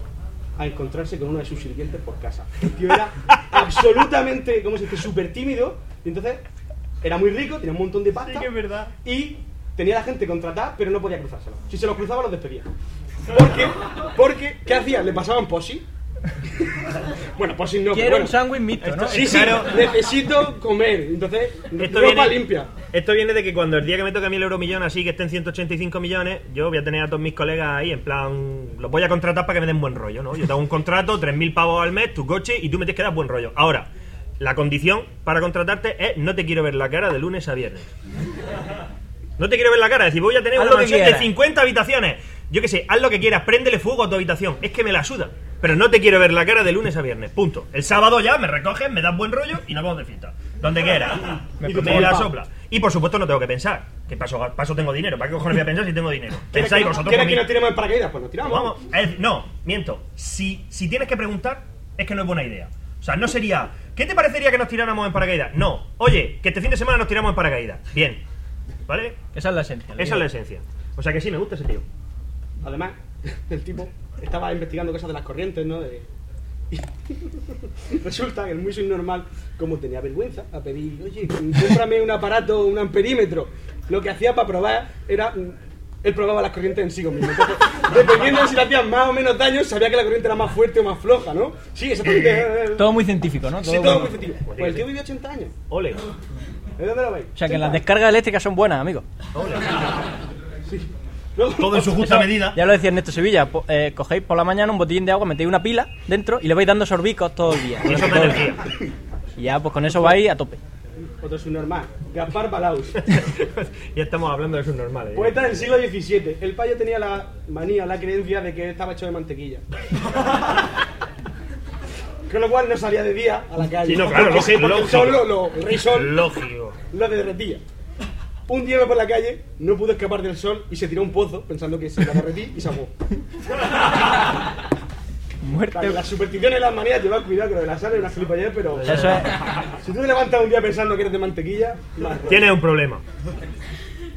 a encontrarse con uno de sus sirvientes por casa. El tío era absolutamente, ¿cómo se dice?, súper tímido. Y entonces era muy rico, tenía un montón de pasta. verdad. Y tenía la gente contratada, pero no podía cruzárselo. Si se los cruzaba, los despedía. Porque, porque ¿qué hacían? Le pasaban posi. bueno, posi no, Quiero bueno. un sándwich mixto, ¿no? Sí, sí, Claro. necesito comer. Entonces, Esto ropa viene, limpia. esto viene de que cuando el día que me toque a mí el euromillón así, que estén 185 millones, yo voy a tener a todos mis colegas ahí, en plan, los voy a contratar para que me den buen rollo, ¿no? Yo te hago un contrato, 3.000 pavos al mes, tu coche, y tú me tienes que dar buen rollo. Ahora, la condición para contratarte es no te quiero ver la cara de lunes a viernes. No te quiero ver la cara, es decir, voy a tener Haz una mansión de quieras. 50 habitaciones. Yo qué sé, haz lo que quieras, préndele fuego a tu habitación. Es que me la suda. Pero no te quiero ver la cara de lunes a viernes. Punto. El sábado ya me recoges, me das buen rollo y nos vamos de fiesta. Donde quieras. me, me la sopla. Y por supuesto no tengo que pensar. Que paso, paso tengo dinero. ¿Para qué cojones voy a pensar si tengo dinero? ¿Quieres Pensáis vosotros ¿quieres que nos tiremos en paracaídas? Pues nos tiramos. Vamos, es no, miento. Si, si tienes que preguntar, es que no es buena idea. O sea, no sería, ¿qué te parecería que nos tiráramos en paracaídas? No. Oye, que este fin de semana nos tiramos en paracaídas. Bien. ¿Vale? Esa es la esencia. Esa es la esencia. O sea que sí, me gusta ese tío. Además, el tipo estaba investigando cosas de las corrientes, ¿no? De- y resulta que el muy subnormal, como tenía vergüenza, a pedir, oye, cómprame un aparato, un amperímetro. Lo que hacía para probar era. Él probaba las corrientes en sí mismo. Entonces, dependiendo de si le hacían más o menos daño, sabía que la corriente era más fuerte o más floja, ¿no? Sí, exactamente. Todo muy científico, ¿no? Sí, Todo todo muy- efectivo. Pues el tío vivió 80 años. Ole. ¿De dónde lo veis? O sea, que 80 las descargas eléctricas son buenas, amigo. Todo en su justa Eso, medida. Ya lo decía Ernesto Sevilla, po- eh, cogéis por la mañana un botellín de agua, metéis una pila dentro y le vais dando sorbicos todo el día. Y eso es Todo el energía. día. Y ya, pues con eso vais a tope. Otro subnormal. Gaspar Balaus. ya estamos hablando de sus normales. Poeta del siglo XVII. El payo tenía la manía, la creencia de que estaba hecho de mantequilla. Con lo cual no salía de día a la calle. Sí, no, claro, porque, sí, porque el lógico. sol lo, lo- el rey sol Lógico. lo derretía. Un día iba por la calle, no pudo escapar del sol y se tiró a un pozo pensando que se iba a derretir y se ahogó. Muerte. Las supersticiones y las manías, llevad cuidado que lo de la sal es una flipaller, pero Eso es si tú te levantas un día pensando que eres de mantequilla. Tienes un problema.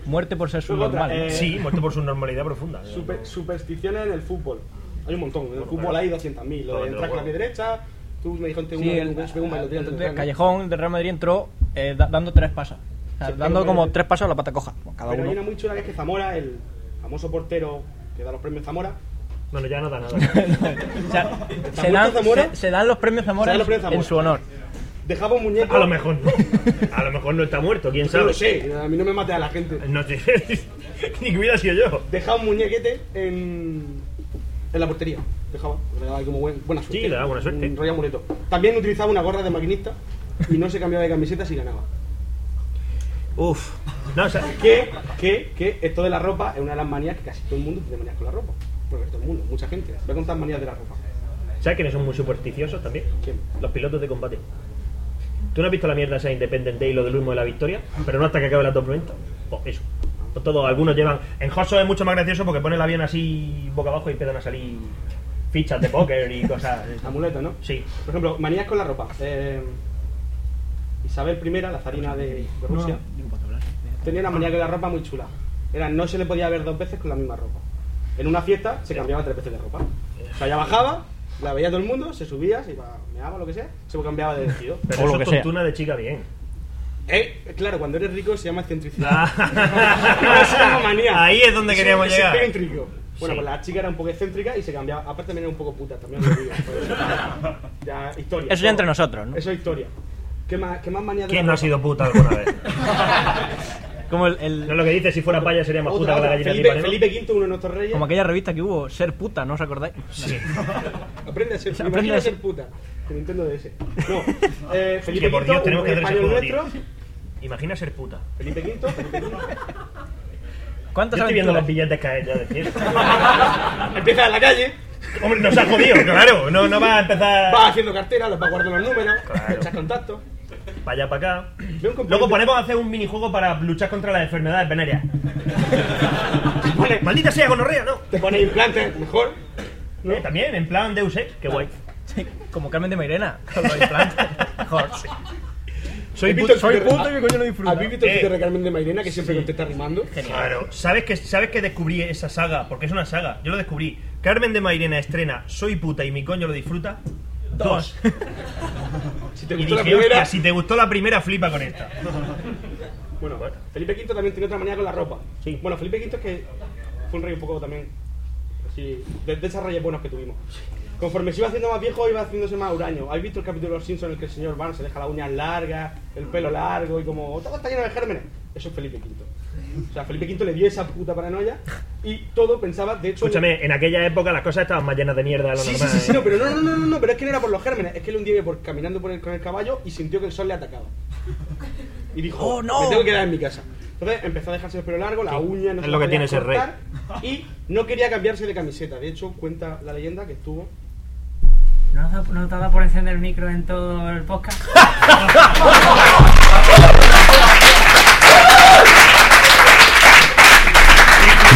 muerte por ser subnormal. ¿no? eh, Sí, muerto por su normalidad profunda. Super- supersticiones en el fútbol. Hay un montón. En el fútbol hay 200.000. Lo de el entrar con la pie derecha. Tú me dijiste Sí, el, un, ¿no? Callejón del Real Madrid entró eh, da- dando tres pasos. O sea, Sí, dando como tres pasos a la pata coja. Cada Pero hay uno. una muy chula que es que Zamora, el famoso portero que da los premios Zamora, Bueno, ya no da nada. O sea, ¿Está se, dan, Zamora? se- se dan los premios Zamora, Se dan los premios en su honor. dejaba un muñeco. A lo mejor no. A lo mejor no está muerto, quién No sabe. lo sé, a mí no me mate a la gente. No sé. Ni que hubiera sido yo. Dejaba un muñequete en, en la portería. Dejaba, le daba ahí como buen- buena suerte. Sí, le daba buena suerte. Un rollo amuleto. También utilizaba una gorra de maquinista y no se cambiaba de camiseta si ganaba. Uf. No, o sea, Que, que, que esto de la ropa es una de las manías que casi todo el mundo tiene manías con la ropa. Porque todo el mundo, mucha gente. Voy a contar manías de la ropa. ¿sabes quiénes son muy supersticiosos también? ¿Quién? Los pilotos de combate. ¿Tú no has visto la mierda esa Independent Day y lo del humo de la victoria? Pero no hasta que acabe la tormenta. Pues eso. Pues todo, algunos llevan. En Hosso es mucho más gracioso porque pone el avión así boca abajo y empiezan a salir fichas de póker y cosas. Amuleto, ¿no? Sí. Por ejemplo, manías con la ropa. Eh, Isabel I, la zarina de, de Rusia, tenía una manía con la ropa muy chula. Era no se le podía ver dos veces con la misma ropa. En una fiesta se cambiaba tres veces de ropa. O sea, ella bajaba, la veía todo el mundo, se subía, se iba, meaba, lo que sea, se cambiaba de vestido. Pero O lo eso que es sea. tontuna de chica bien. Eh, claro, cuando eres rico se llama excentricidad. Ah. Se llama manía. Ahí es donde queríamos es llegar. excéntrico. Bueno, Sí. pues la chica era un poco excéntrica y se cambiaba. Aparte también era un poco puta, también lo digo. Pues, ya, historia. Eso ya entre nosotros, ¿no? Eso es historia. ¿Qué más, qué más manías de ¿Quién no ha sido puta alguna vez? Como, el, el- No es lo que dice, si fuera paya sería más puta Otra, que la gallina Felipe, de Ipanema. Felipe V, uno de nuestros reyes. como aquella revista que hubo, Ser Puta, ¿no os acordáis? Sí. Aprende a ser, Aprende imagina a ser puta. De Nintendo DS. No. Eh, Felipe Que por V, Dios, tenemos un que hacer ese español juego, nuestro. Imagina ser puta. Felipe V, Felipe V. ¿Cuántas Yo estoy viendo los aventuras? billetes caer ya de fiesta. Empieza en la calle, Hombre, nos ha jodido, claro. No, no va a empezar va haciendo cartera, los va guardando los números, Claro. echas contacto. Para allá, para acá. Luego ponemos a hacer un minijuego para luchar contra las enfermedades venéreas. Pone- Maldita sea, gonorrea, no. Te pone implantes, mejor. ¿no? Eh, también, en plan Deus Ex, qué guay. Sí, como Carmen de Mairena, con los implantes. Mejor. Soy puto- soy puto y mi coño lo disfruta. ¿Habéis visto el Eh. Twitter de Carmen de Mairena que siempre contesta rimando? Claro, ¿sabes que, ¿sabes que descubrí esa saga? Porque es una saga, yo lo descubrí. Carmen de Mairena estrena Soy puta y mi coño lo disfruta. Dos. Si te Y gustó la dije, primera. hostia, si te gustó la primera, flipa con esta. Bueno, Felipe V también tiene otra manía con la ropa. Sí. Bueno, Felipe V es que fue un rey un poco también. Así, de, de esos reyes buenos que tuvimos. Conforme se iba haciendo más viejo, iba haciéndose más huraño. ¿Habéis visto el capítulo de Los Simpsons en el que el señor Barnes se deja las uñas largas, el pelo largo y como todo está lleno de gérmenes? Eso es Felipe V. O sea, Felipe V le dio esa puta paranoia y todo pensaba, de hecho. Escúchame, en aquella época las cosas estaban más llenas de mierda de lo Sí, sí, normal. sí, sí, ¿eh? no, pero no, no, no, no, no, pero es que no era por los gérmenes, es que él un día iba por, caminando por el, con el caballo y sintió que el sol le atacaba. Y dijo, ¡Oh, no! me tengo que quedar en mi casa. Entonces empezó a dejarse el pelo largo, la uña, no es se lo que tiene ser rey. Y no quería cambiarse de camiseta. De hecho, cuenta la leyenda que estuvo. ¿No te, ha- no te ha dado por encender el micro en todo el podcast?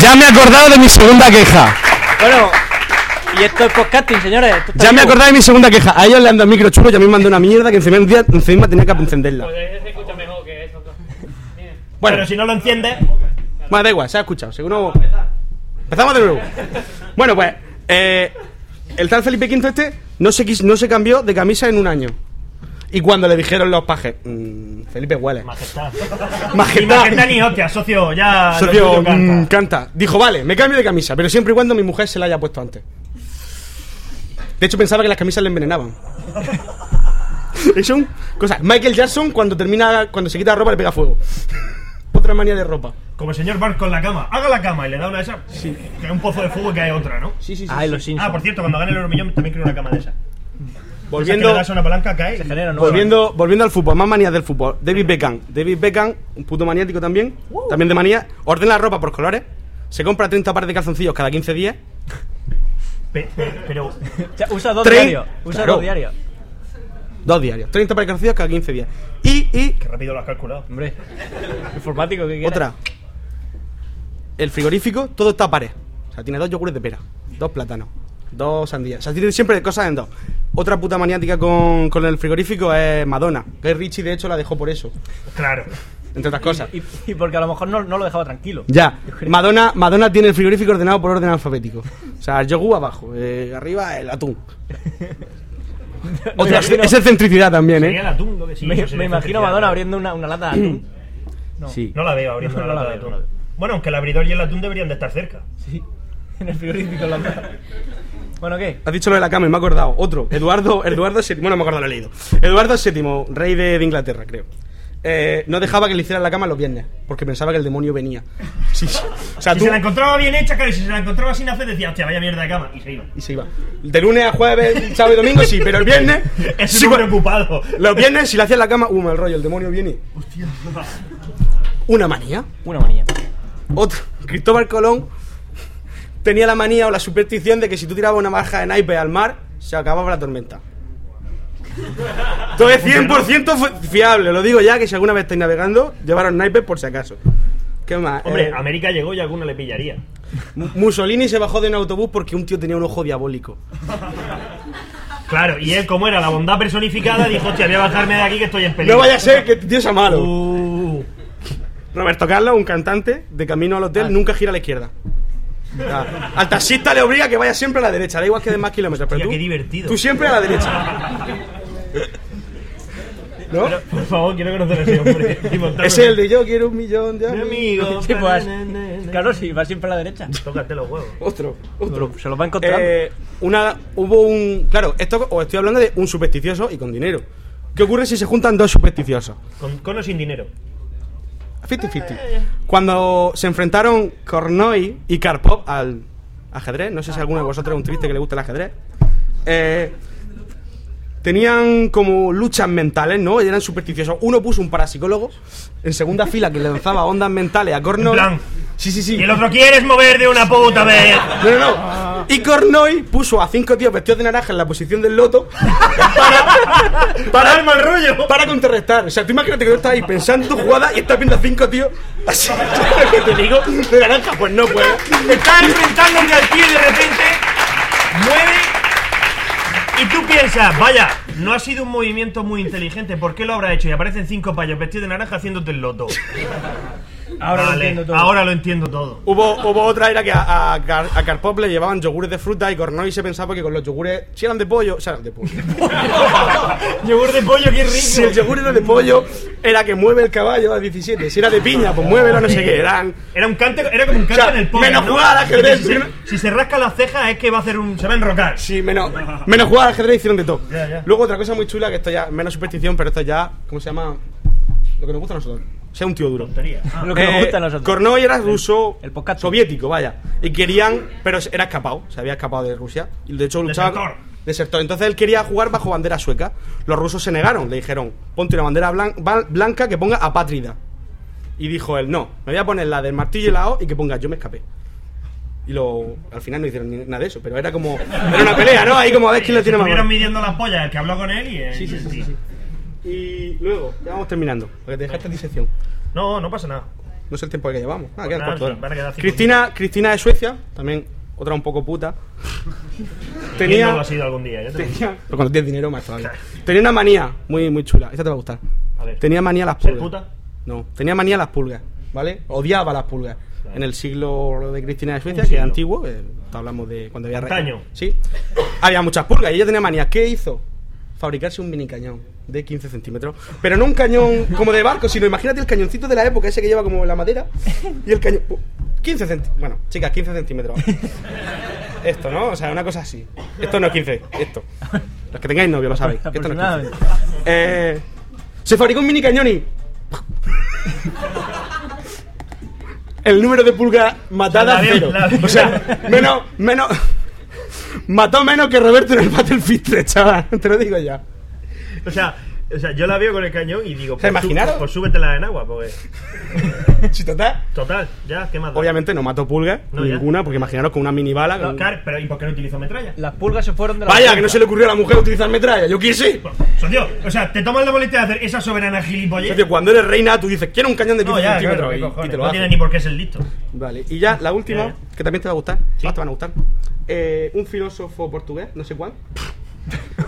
Ya me he acordado de mi segunda queja. Bueno, y esto es podcasting, señores. esto está Ya me he acordado de mi segunda queja. A ellos le han dado micro chulo y a mí me mandó una mierda que encima un día encima tenía que encenderla. Pues ese se escucha mejor que eso. Bien. Bueno, Pero si no lo enciendes, bueno, da igual, se ha escuchado. Seguro... Empezamos de nuevo. Bueno, pues eh, el tal Felipe V este no se, quis- no se cambió de camisa en un año. Y cuando le dijeron los pajes, "Mm, Felipe huele. majestad. Majestad. majestad ni hostia, socio, ya. Socio, tuyo canta. mm, canta. Dijo, vale, me cambio de camisa, pero siempre y cuando mi mujer se la haya puesto antes. De hecho, pensaba que las camisas le envenenaban. Es un cosa. Michael Jackson, cuando termina, cuando se quita la ropa, le pega fuego. otra manía de ropa. Como el señor Bark con la cama. Haga la cama y le da una de esas. Sí. Que hay un pozo de fuego y que hay otra, ¿no? Sí, sí, sí. Ah, los Ah, por cierto, cuando gane el Euromillón también quiero una cama de esa. Volviendo, que una palanca, cae. Se genera nueva. volviendo, volviendo al fútbol, más manías del fútbol. David Beckham. David Beckham, un puto maniático también. También de manía. Ordena la ropa por colores. Se compra 30 pares de calzoncillos cada 15 días. Pe- pe- Pero. O sea, usa dos diarios. Usa Claro. dos diarios. Dos diarios. 30 pares de calzoncillos cada 15 días. Y, y Qué rápido lo has calculado. Hombre. Informático, ¿qué quieres? otra. El frigorífico, todo está a pares. O sea, tiene dos yogures de pera, dos plátanos, dos sandías. O sea, tiene siempre cosas en dos. Otra puta maniática con, con el frigorífico es Madonna. Que Richie, de hecho, la dejó por eso. Claro. Entre otras cosas. Y, y porque a lo mejor no, no lo dejaba tranquilo. Ya, Madonna, Madonna tiene el frigorífico ordenado por orden alfabético. O sea, el yogur abajo, eh, arriba el atún. Otra, imagino- es excentricidad también, ¿eh? el atún lo que sí. me, me imagino. Madonna abriendo una, una lata de atún. No. Sí. No la veo abriendo No, la lata de atún. veo. Bueno, aunque el abridor y el atún deberían de estar cerca. Sí. En el frigorífico. en la lata. Bueno, ¿qué? Has dicho lo de la cama y me he acordado. Otro, Eduardo, Eduardo VII. Bueno, me he acordado, lo he leído. Eduardo VII, rey de, de Inglaterra, creo. Eh, no dejaba que le hicieran la cama los viernes, porque pensaba que el demonio venía. Sí, sí. O sea, Si tú. se la encontraba bien hecha, claro, y si se la encontraba sin hacer, decía, hostia, vaya mierda de cama. Y se iba. Y se iba. De lunes a jueves, sábado y domingo, sí, pero el viernes. Es sí, preocupado. Los viernes, si le hacían la cama, uh, mal rollo, el demonio viene. Una manía. Una manía. Otro. Cristóbal Colón tenía la manía o la superstición de que si tú tirabas una marja de naipes al mar, se acababa la tormenta. Todo es 100% fu- fiable, lo digo ya, que si alguna vez estáis navegando, llevaros naipes por si acaso. ¿Qué más? Hombre, Eh, América llegó y alguno le pillaría. Mu- Mussolini se bajó de un autobús porque un tío tenía un ojo diabólico. Claro, y él, como era la bondad personificada, dijo, hostia, voy a bajarme de aquí que estoy en peligro. No vaya a ser que este tío sea malo. Uh, Roberto Carlos, un cantante de camino al hotel, nunca gira a la izquierda. Ah, Al taxista le obliga a que vaya siempre a la derecha, da igual que de más kilómetros. Pero Hostia, tú, qué divertido. Tú siempre a la derecha. ¿No? pero, por favor, quiero conocer a ese hombre. Y Es el de yo quiero un millón de Mi amigos. amigo. Sí, pues. Claro, sí, va siempre a la derecha. Tócate los huevos. Otro, otro. Se los va encontrando. Eh, una, hubo un. Claro, esto os estoy hablando de un supersticioso y con dinero. ¿Qué ocurre si se juntan dos supersticiosos? Con, con o sin dinero. 50-50. Cuando se enfrentaron Kornoy y Karpov al ajedrez, no sé si alguno de vosotros es un triste que le gusta el ajedrez, eh, tenían como luchas mentales, ¿no? Y eran supersticiosos. Uno puso un parapsicólogo en segunda fila que le lanzaba ondas mentales a Kornoy. Sí, sí, sí. Y el otro, ¿quieres mover de una puta vez? No, no, no. Y Kornoy puso a cinco tíos vestidos de naranja en la posición del loto para, para, Para mal rollo. para contrarrestar. O sea, tú imagínate que tú estás ahí pensando tu jugada y estás viendo a cinco tíos así. que te digo, de naranja, pues no puedes. Estás enfrentándote al tío y de repente mueve. Y tú piensas, vaya, no ha sido un movimiento muy inteligente, ¿por qué lo habrá hecho? Y aparecen cinco payos vestidos de naranja haciéndote el loto. Ahora lo entiendo todo. Ahora lo entiendo todo. Hubo, hubo otra, era que a, a, le llevaban yogures de fruta y Kornoy se pensaba que con los yogures, si eran de pollo, o sea, de pollo. Yogur de pollo, qué rico. si el yogur era de pollo, era que mueve el caballo a 17. Si era de piña, pues muévelo, no sé qué. Eran Era un cante, era como un cante O sea, en el póker, menos ¿no? jugar al ajedrez, Si se, primero- si se rasca las cejas es que va a hacer un. se va a enrocar. Sí, menos, menos jugar al ajedrez hicieron de todo. Ya, ya. Luego otra cosa muy chula, que esto ya, menos superstición, pero esto ya, ¿cómo se llama? Lo que nos gusta a nosotros. Sea un tío duro. Tontería. Lo que nos Eh, gusta a nosotros. Kornoy era ruso, el podcast. soviético, vaya. Y querían, pero era escapado, se había escapado de Rusia. Y de hecho luchaba. Desertor. Desertor. Entonces él quería jugar bajo bandera sueca. Los rusos se negaron, le dijeron, ponte una bandera blan- blan- blanca que ponga apátrida. Y dijo él, no, me voy a poner la del martillo y la O y que ponga yo me escapé. Y lo, al final no hicieron ni nada de eso, pero era como. Era una pelea, ¿no? Ahí como a ver quién le tiene más. Estuvieron midiendo las pollas el que habló con él y. el- Sí, sí, sí, el sí, sí. Y luego, ya vamos terminando, porque te dejaste disección. No, no pasa nada. No sé el tiempo que llevamos. Ah, quedan nada, cuatro horas. sí, van a quedar cinco Cristina, Cristina de Suecia, también otra un poco puta. ¿Quién Tenía, no lo ha sido algún día? Ya te lo digo. tenía pero cuando tienes dinero más todavía. Tenía una manía muy muy chula. Esta te va a gustar. A ver. Tenía manía a las ¿Ser pulgas. puta? No, tenía manía a las pulgas, ¿vale? Odiaba las pulgas. En el siglo de Cristina de Suecia, Un que es siglo. antiguo, eh, hablamos de cuando había rey- Antaño. Sí. Había muchas pulgas y ella tenía manía. ¿Qué hizo? Fabricarse un mini cañón de 15 centímetros. Pero no un cañón como de barco, sino imagínate el cañoncito de la época, ese que lleva como la madera. Y el cañón. pu- 15 centímetros. Bueno, chicas, 15 centímetros. Esto, ¿no? O sea, una cosa así. Esto no es 15, esto. Los que tengáis novio lo sabéis. esto no es 15. Aproximadamente. Eh, se fabricó un mini cañón y. el número de pulgas matadas cero. O sea, menos, menos. Mató menos que Roberto en el Battlefield 3, chaval. Te lo digo ya. O sea, o sea, yo la veo con el cañón y digo, pues, imaginaros. pues súbetela en agua, pues. Si total. Total, ya, ¿qué más da? Obviamente no mató pulgas, No, ya. ninguna, porque imaginaros con una mini bala. No, con- claro, pero ¿y por qué no utilizó metralla? Las pulgas se fueron de la Vaya, que no se le ocurrió a la mujer utilizar metralla. Yo quise. Socio, o sea, te tomas la molestia de hacer esa soberana gilipollez. Socio, cuando eres reina, tú dices, quiero un cañón de 15 No, ya, centímetros claro, y- ¿qué y, cojones? te lo no tiene ni por qué ser listo. Vale, y ya la última, Ya. que también te va a gustar, todas te van a gustar. Eh, un filósofo portugués, no sé cuál.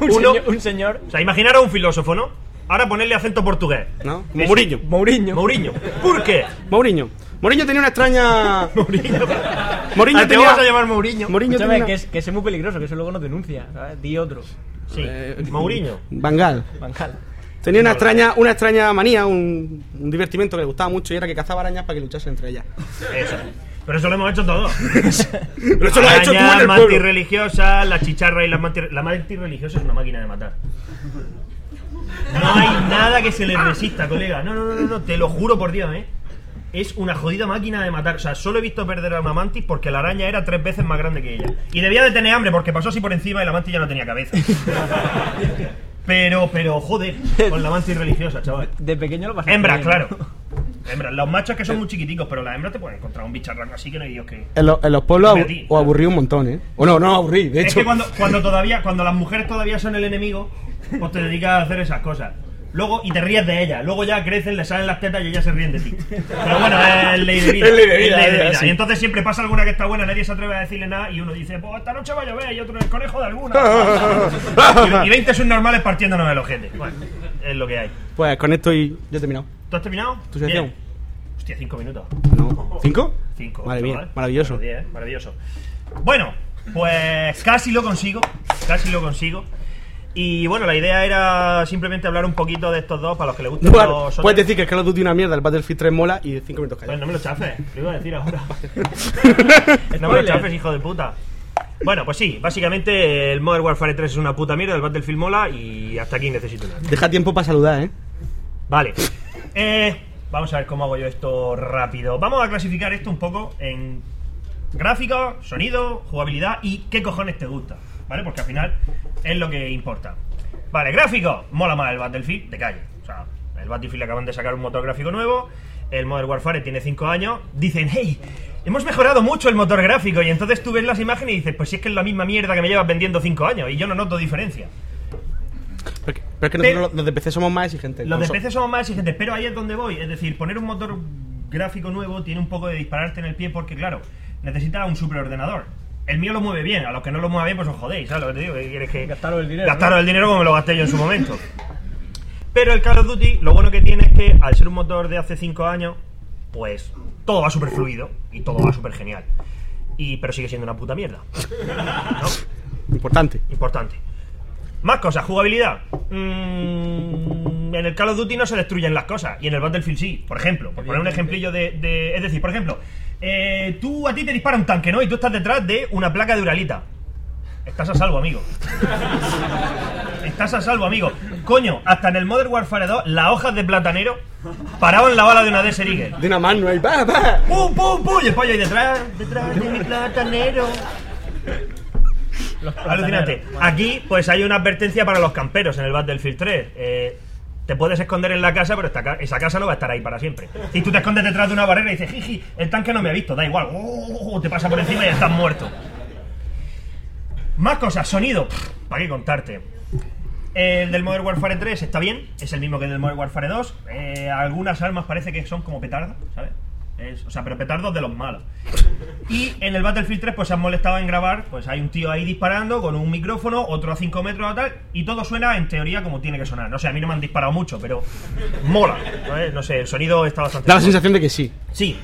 Un, Uno- señor, un señor. O sea, imaginaros un filósofo, ¿no? Ahora ponerle acento portugués. ¿No? Mourinho. Mourinho. Mourinho. ¿Por qué? Mourinho. Mourinho tenía una extraña. Mourinho. Mourinho Ah, te tenía. a llamar Mourinho. Mourinho Escúchame, tenía. que es, que es muy peligroso, que eso luego nos denuncia. ¿sabes? Di otro. Sí, Eh, Mourinho. Bangal. Bancal. Tenía una extraña, una extraña manía, un, un divertimento que le gustaba mucho y era que cazaba arañas para que luchasen entre ellas. Eso. Pero eso lo hemos hecho todos. Pero eso lo has hecho tú en el mantis pueblo. religiosas, las chicharras y las mantis... La mantis religiosa es una máquina de matar. No hay nada que se le resista, colega. No, no, no, no, no, te lo juro por Dios, ¿eh? Es una jodida máquina de matar. O sea, solo he visto perder a una mantis porque la araña era tres veces más grande que ella. Y debía de tener hambre porque pasó así por encima y la mantis ya no tenía cabeza. Pero, pero, joder, con la mantis religiosa, chaval. De pequeño lo pasé. Hembras, claro. Hembras. Los machos que son muy chiquiticos, pero las hembras te pueden encontrar un bicharraco así que no hay Dios que... En, lo- en los pueblos Hombre, abu- os aburrí un montón, ¿eh? O no, no aburrí, de Es hecho. que cuando, cuando todavía, cuando las mujeres todavía son el enemigo, pues te dedicas a hacer esas cosas. Luego, y te ríes de ellas. Luego ya crecen, le salen las tetas y ellas se ríen de ti. Pero bueno, es ley de vida. Es ley de vida, ley de es vida. Y entonces siempre pasa alguna que está buena, nadie se atreve a decirle nada y uno dice, pues esta noche va a llover y otro el conejo de alguna. y, y 20 subnormales partiéndonos el ojete. Bueno, es lo que hay. Pues con esto y yo he terminado. ¿Tú has terminado? ¿Tu sección? Bien. Hostia, cinco minutos. No. ¿Cinco? Cinco. Madre mía, maravilloso. Días, ¿eh? maravilloso. Bueno, pues casi lo consigo. Casi lo consigo. Y bueno, la idea era simplemente hablar un poquito de estos dos para los que les gustan Bueno, los puedes decir que el Call of Duty una mierda, el Battlefield 3 mola y 5 minutos Pues callado. no me lo chafes, lo iba a decir ahora. no me lo chafes, hijo de puta. Bueno, pues sí, básicamente el Modern Warfare 3 es una puta mierda, el Battlefield mola y hasta aquí necesito nada. Deja tiempo para saludar, ¿eh? Vale. Eh, vamos a ver cómo hago yo esto rápido. Vamos a clasificar esto un poco en gráfico, sonido, jugabilidad y qué cojones te gusta. ¿Vale? Porque al final es lo que importa. Vale, gráfico. Mola más el Battlefield de calle. O sea, el Battlefield acaban de sacar un motor gráfico nuevo. El Modern Warfare tiene 5 años. Dicen, hey, hemos mejorado mucho el motor gráfico. Y entonces tú ves las imágenes y dices, pues si es que es la misma mierda que me llevas vendiendo 5 años. Y yo no noto diferencia. Pero, es que nosotros los de PC somos más exigentes. Los de PC somos más exigentes, pero ahí es donde voy. Es decir, poner un motor gráfico nuevo tiene un poco de dispararte en el pie porque, claro, necesita un superordenador. El mío lo mueve bien, a los que no lo mueve bien, pues os jodéis, ¿sabes lo que te digo? ¿Qué quieres que Gastaros el dinero, Gastaros ¿no? el dinero como me lo gasté yo en su momento. Pero el Call of Duty, lo bueno que tiene es que al ser un motor de hace 5 años, pues todo va súper fluido y todo va súper genial. Y, pero sigue siendo una puta mierda. ¿No? Importante. Importante. Más cosas, jugabilidad. Mm, en el Call of Duty no se destruyen las cosas. Y en el Battlefield sí. Por ejemplo, por poner un ejemplillo de. de- es decir, por ejemplo, eh, tú a ti te dispara un tanque, ¿no? Y tú estás detrás de una placa de Uralita. Estás a salvo, amigo. Estás a salvo, amigo. Coño, hasta en el Modern Warfare 2, las hojas de platanero paraban la bala de una Desert Eagle. De una mano ahí, pa, pa. ¡Pum, pum, pum! Y el pollo ahí detrás, detrás de mi platanero. Alucinante. Aquí, pues hay una advertencia para los camperos en el Battlefield 3. Eh, te puedes esconder en la casa, pero esa casa no va a estar ahí para siempre. Si tú te escondes detrás de una barrera y dices, jiji, el tanque no me ha visto, da igual. Oh, te pasa por encima y estás muerto. Más cosas, sonido. ¿Para qué contarte? El del Modern Warfare 3 está bien, es el mismo que el del Modern Warfare 2. Eh, algunas armas parece que son como petardos, ¿sabes? Es- o sea, pero petardos de los malos. Y en el Battlefield 3 pues se han molestado en grabar, pues hay un tío ahí disparando con un micrófono, otro a 5 metros o tal, y todo suena en teoría como tiene que sonar. No sé, a mí no me han disparado mucho, pero mola. ¿sabes? No sé, el sonido está bastante... Da la sensación de que sí. Sí.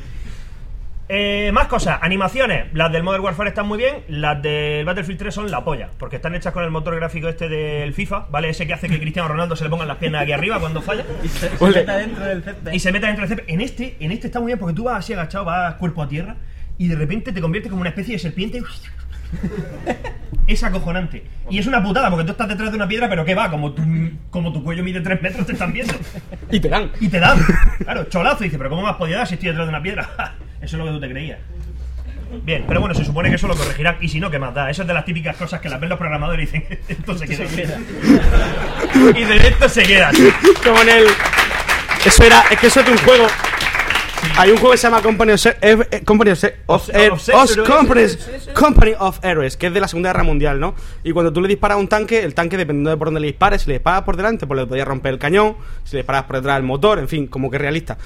Eh, más cosas, animaciones. Las del Modern Warfare están muy bien, las del Battlefield 3 son la polla, porque están hechas con el motor gráfico este del FIFA, ¿vale? Ese que hace que Cristiano Ronaldo se le pongan las piernas aquí arriba cuando falla Se Ole. meta dentro del césped. y se meta dentro del césped. En este, en este está muy bien porque tú vas así agachado, vas cuerpo a tierra y de repente te conviertes como una especie de serpiente. Es acojonante. Y es una putada porque tú estás detrás de una piedra, pero que va, como tu, como tu cuello mide 3 metros, te están viendo. Y te dan. Y te dan. Claro, cholazo. Y dice, pero ¿cómo me has podido dar si estoy detrás de una piedra? Eso es lo que tú te creías. Bien, pero bueno, se supone que eso lo corregirán. Y si no, ¿qué más da? Eso es de las típicas cosas que las ven los programadores y dicen, esto se queda. y de esto se queda. Como en el. Eso era. Es que eso es de un juego. Hay un juego que se llama Company of, Se- eh, eh, Company of, Se- of, Er- of. Companies- Company of Heroes, que es de la Segunda Guerra Mundial, ¿no? Y cuando tú le disparas a un tanque, el tanque, dependiendo de por dónde le dispares, si le disparas por delante, pues le podías romper el cañón, si le disparas por detrás el motor, en fin, como que realista.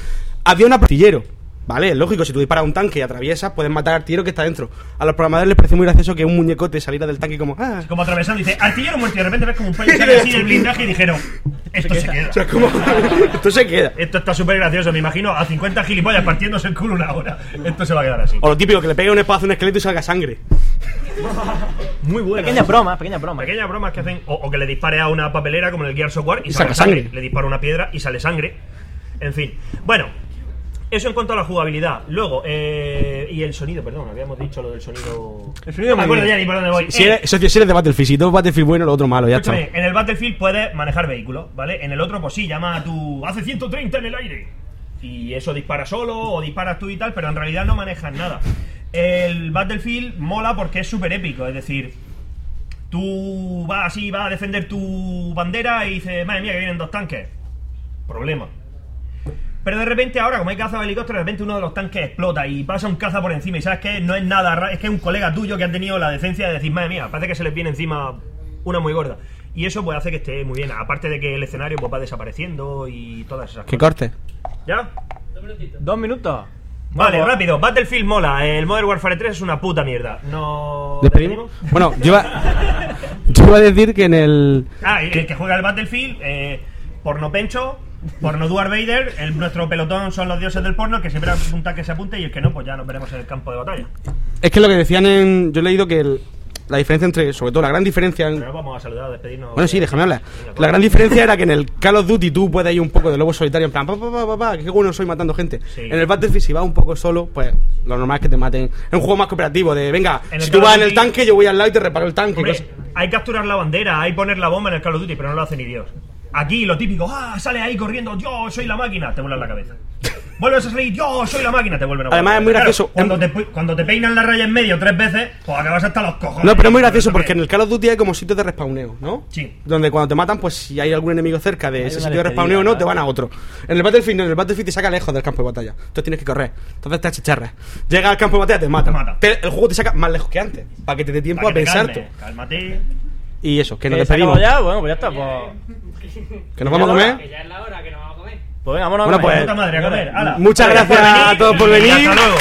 Había un artillero, ¿vale? Es lógico, si tú disparas a un tanque y atraviesas, puedes matar al artillero que está dentro. A los programadores les parece muy gracioso que un muñecote saliera del tanque como. Ah, Como atravesando, dice, artillero muerto. Y de repente ves como un payo sale así del blindaje y dijeron, esto se queda. o sea, como. Esto se queda. Esto está súper gracioso, me imagino a 50 gilipollas partiéndose el culo una hora. Esto se va a quedar así. O lo típico, que le pegue un espacio a un esqueleto y salga sangre. Muy bueno. Pequeña broma, pequeña broma. Pequeñas bromas que hacen, o, o que le dispare a una papelera como en el Gears of War y, Y sale saca sangre. sangre. Le dispara una piedra y sale sangre. En fin. Bueno, eso en cuanto a la jugabilidad. Luego, eh, y el sonido, perdón, habíamos dicho lo del sonido. El sonido no me acuerdo bien. ya ni por dónde voy. Si Eh, eres, si eres de Battlefield, si tú Battlefield bueno, lo otro malo, ya está. En el Battlefield puedes manejar vehículos, ¿vale? En el otro, pues sí, llama a tu. Hace 130 en el aire. Y eso dispara solo o disparas tú y tal, pero en realidad no manejas nada. El Battlefield mola porque es súper épico, es decir, tú vas así, vas a defender tu bandera y dices, madre mía, que vienen dos tanques. Problema. Pero de repente ahora, como hay caza de helicóptero, de repente uno de los tanques explota y pasa un caza por encima y sabes que no es nada raro, es que es un colega tuyo que ha tenido la decencia de decir, madre mía, parece que se les viene encima una muy gorda. Y eso pues hace que esté muy bien, aparte de que el escenario pues, va desapareciendo y todas esas Que cosas. corte. ¿Ya? Dos minutos. Vale, Vamos. rápido, Battlefield mola, el Modern Warfare 3 es una puta mierda. No... ¿Despedimos? Bueno, yo iba, yo iba a decir que en el. Ah, y el que juega el Battlefield, eh, porno pencho, porno Duar Vader, el, nuestro pelotón son los dioses del porno, el que siempre apunta que se apunte y el que no, pues ya nos veremos en el campo de batalla. Es que lo que decían en. Yo he leído que el- la diferencia entre. Sobre todo la gran diferencia. en- Pero vamos a saludar, a despedirnos. Bueno, sí, déjame hablar. Venga, La pues. gran diferencia era que en el Call of Duty tú puedes ir un poco de lobo solitario, en plan, pa, pa, pa, pa, que bueno soy matando gente. Sí. En el Battlefield, si vas un poco solo, pues lo normal es que te maten. Es un juego más cooperativo, de venga, si tú Call vas en el tanque, yo voy al lado y te reparo el tanque. Hombre, hay capturar la bandera, hay poner la bomba en el Call of Duty, pero no lo hace ni Dios. Aquí lo típico, ah, sale ahí corriendo, yo soy la máquina, te vuelan la cabeza. Vuelves a salir, yo soy la máquina, te vuelven a Además, es muy gracioso. Cuando, te, cuando te peinan la raya en medio tres veces, pues acabas hasta los cojones. No, pero es muy gracioso porque en el Call of Duty hay como sitios de respawneo, ¿no? Sí. Donde cuando te matan, pues si hay algún enemigo cerca de ese sitio de respawneo o no, te van a otro. En el Battlefield, no, en el Battlefield te saca lejos del campo de batalla. Entonces tienes que correr. Entonces te achicharras. Llega al campo de batalla, te matan. Pero el juego te saca más lejos que antes. Para que te dé tiempo Para a pensar. Cálmate. Y eso, que nos ¿Que se despedimos. ya? Bueno, pues ya está. Pues, Que nos vamos a comer. Que ya es la hora que nos vamos a comer. pues venga, vámonos. Bueno, a comer. pues, Puta madre, a comer. Muchas Gracias gracias a todos por venir. Hasta luego.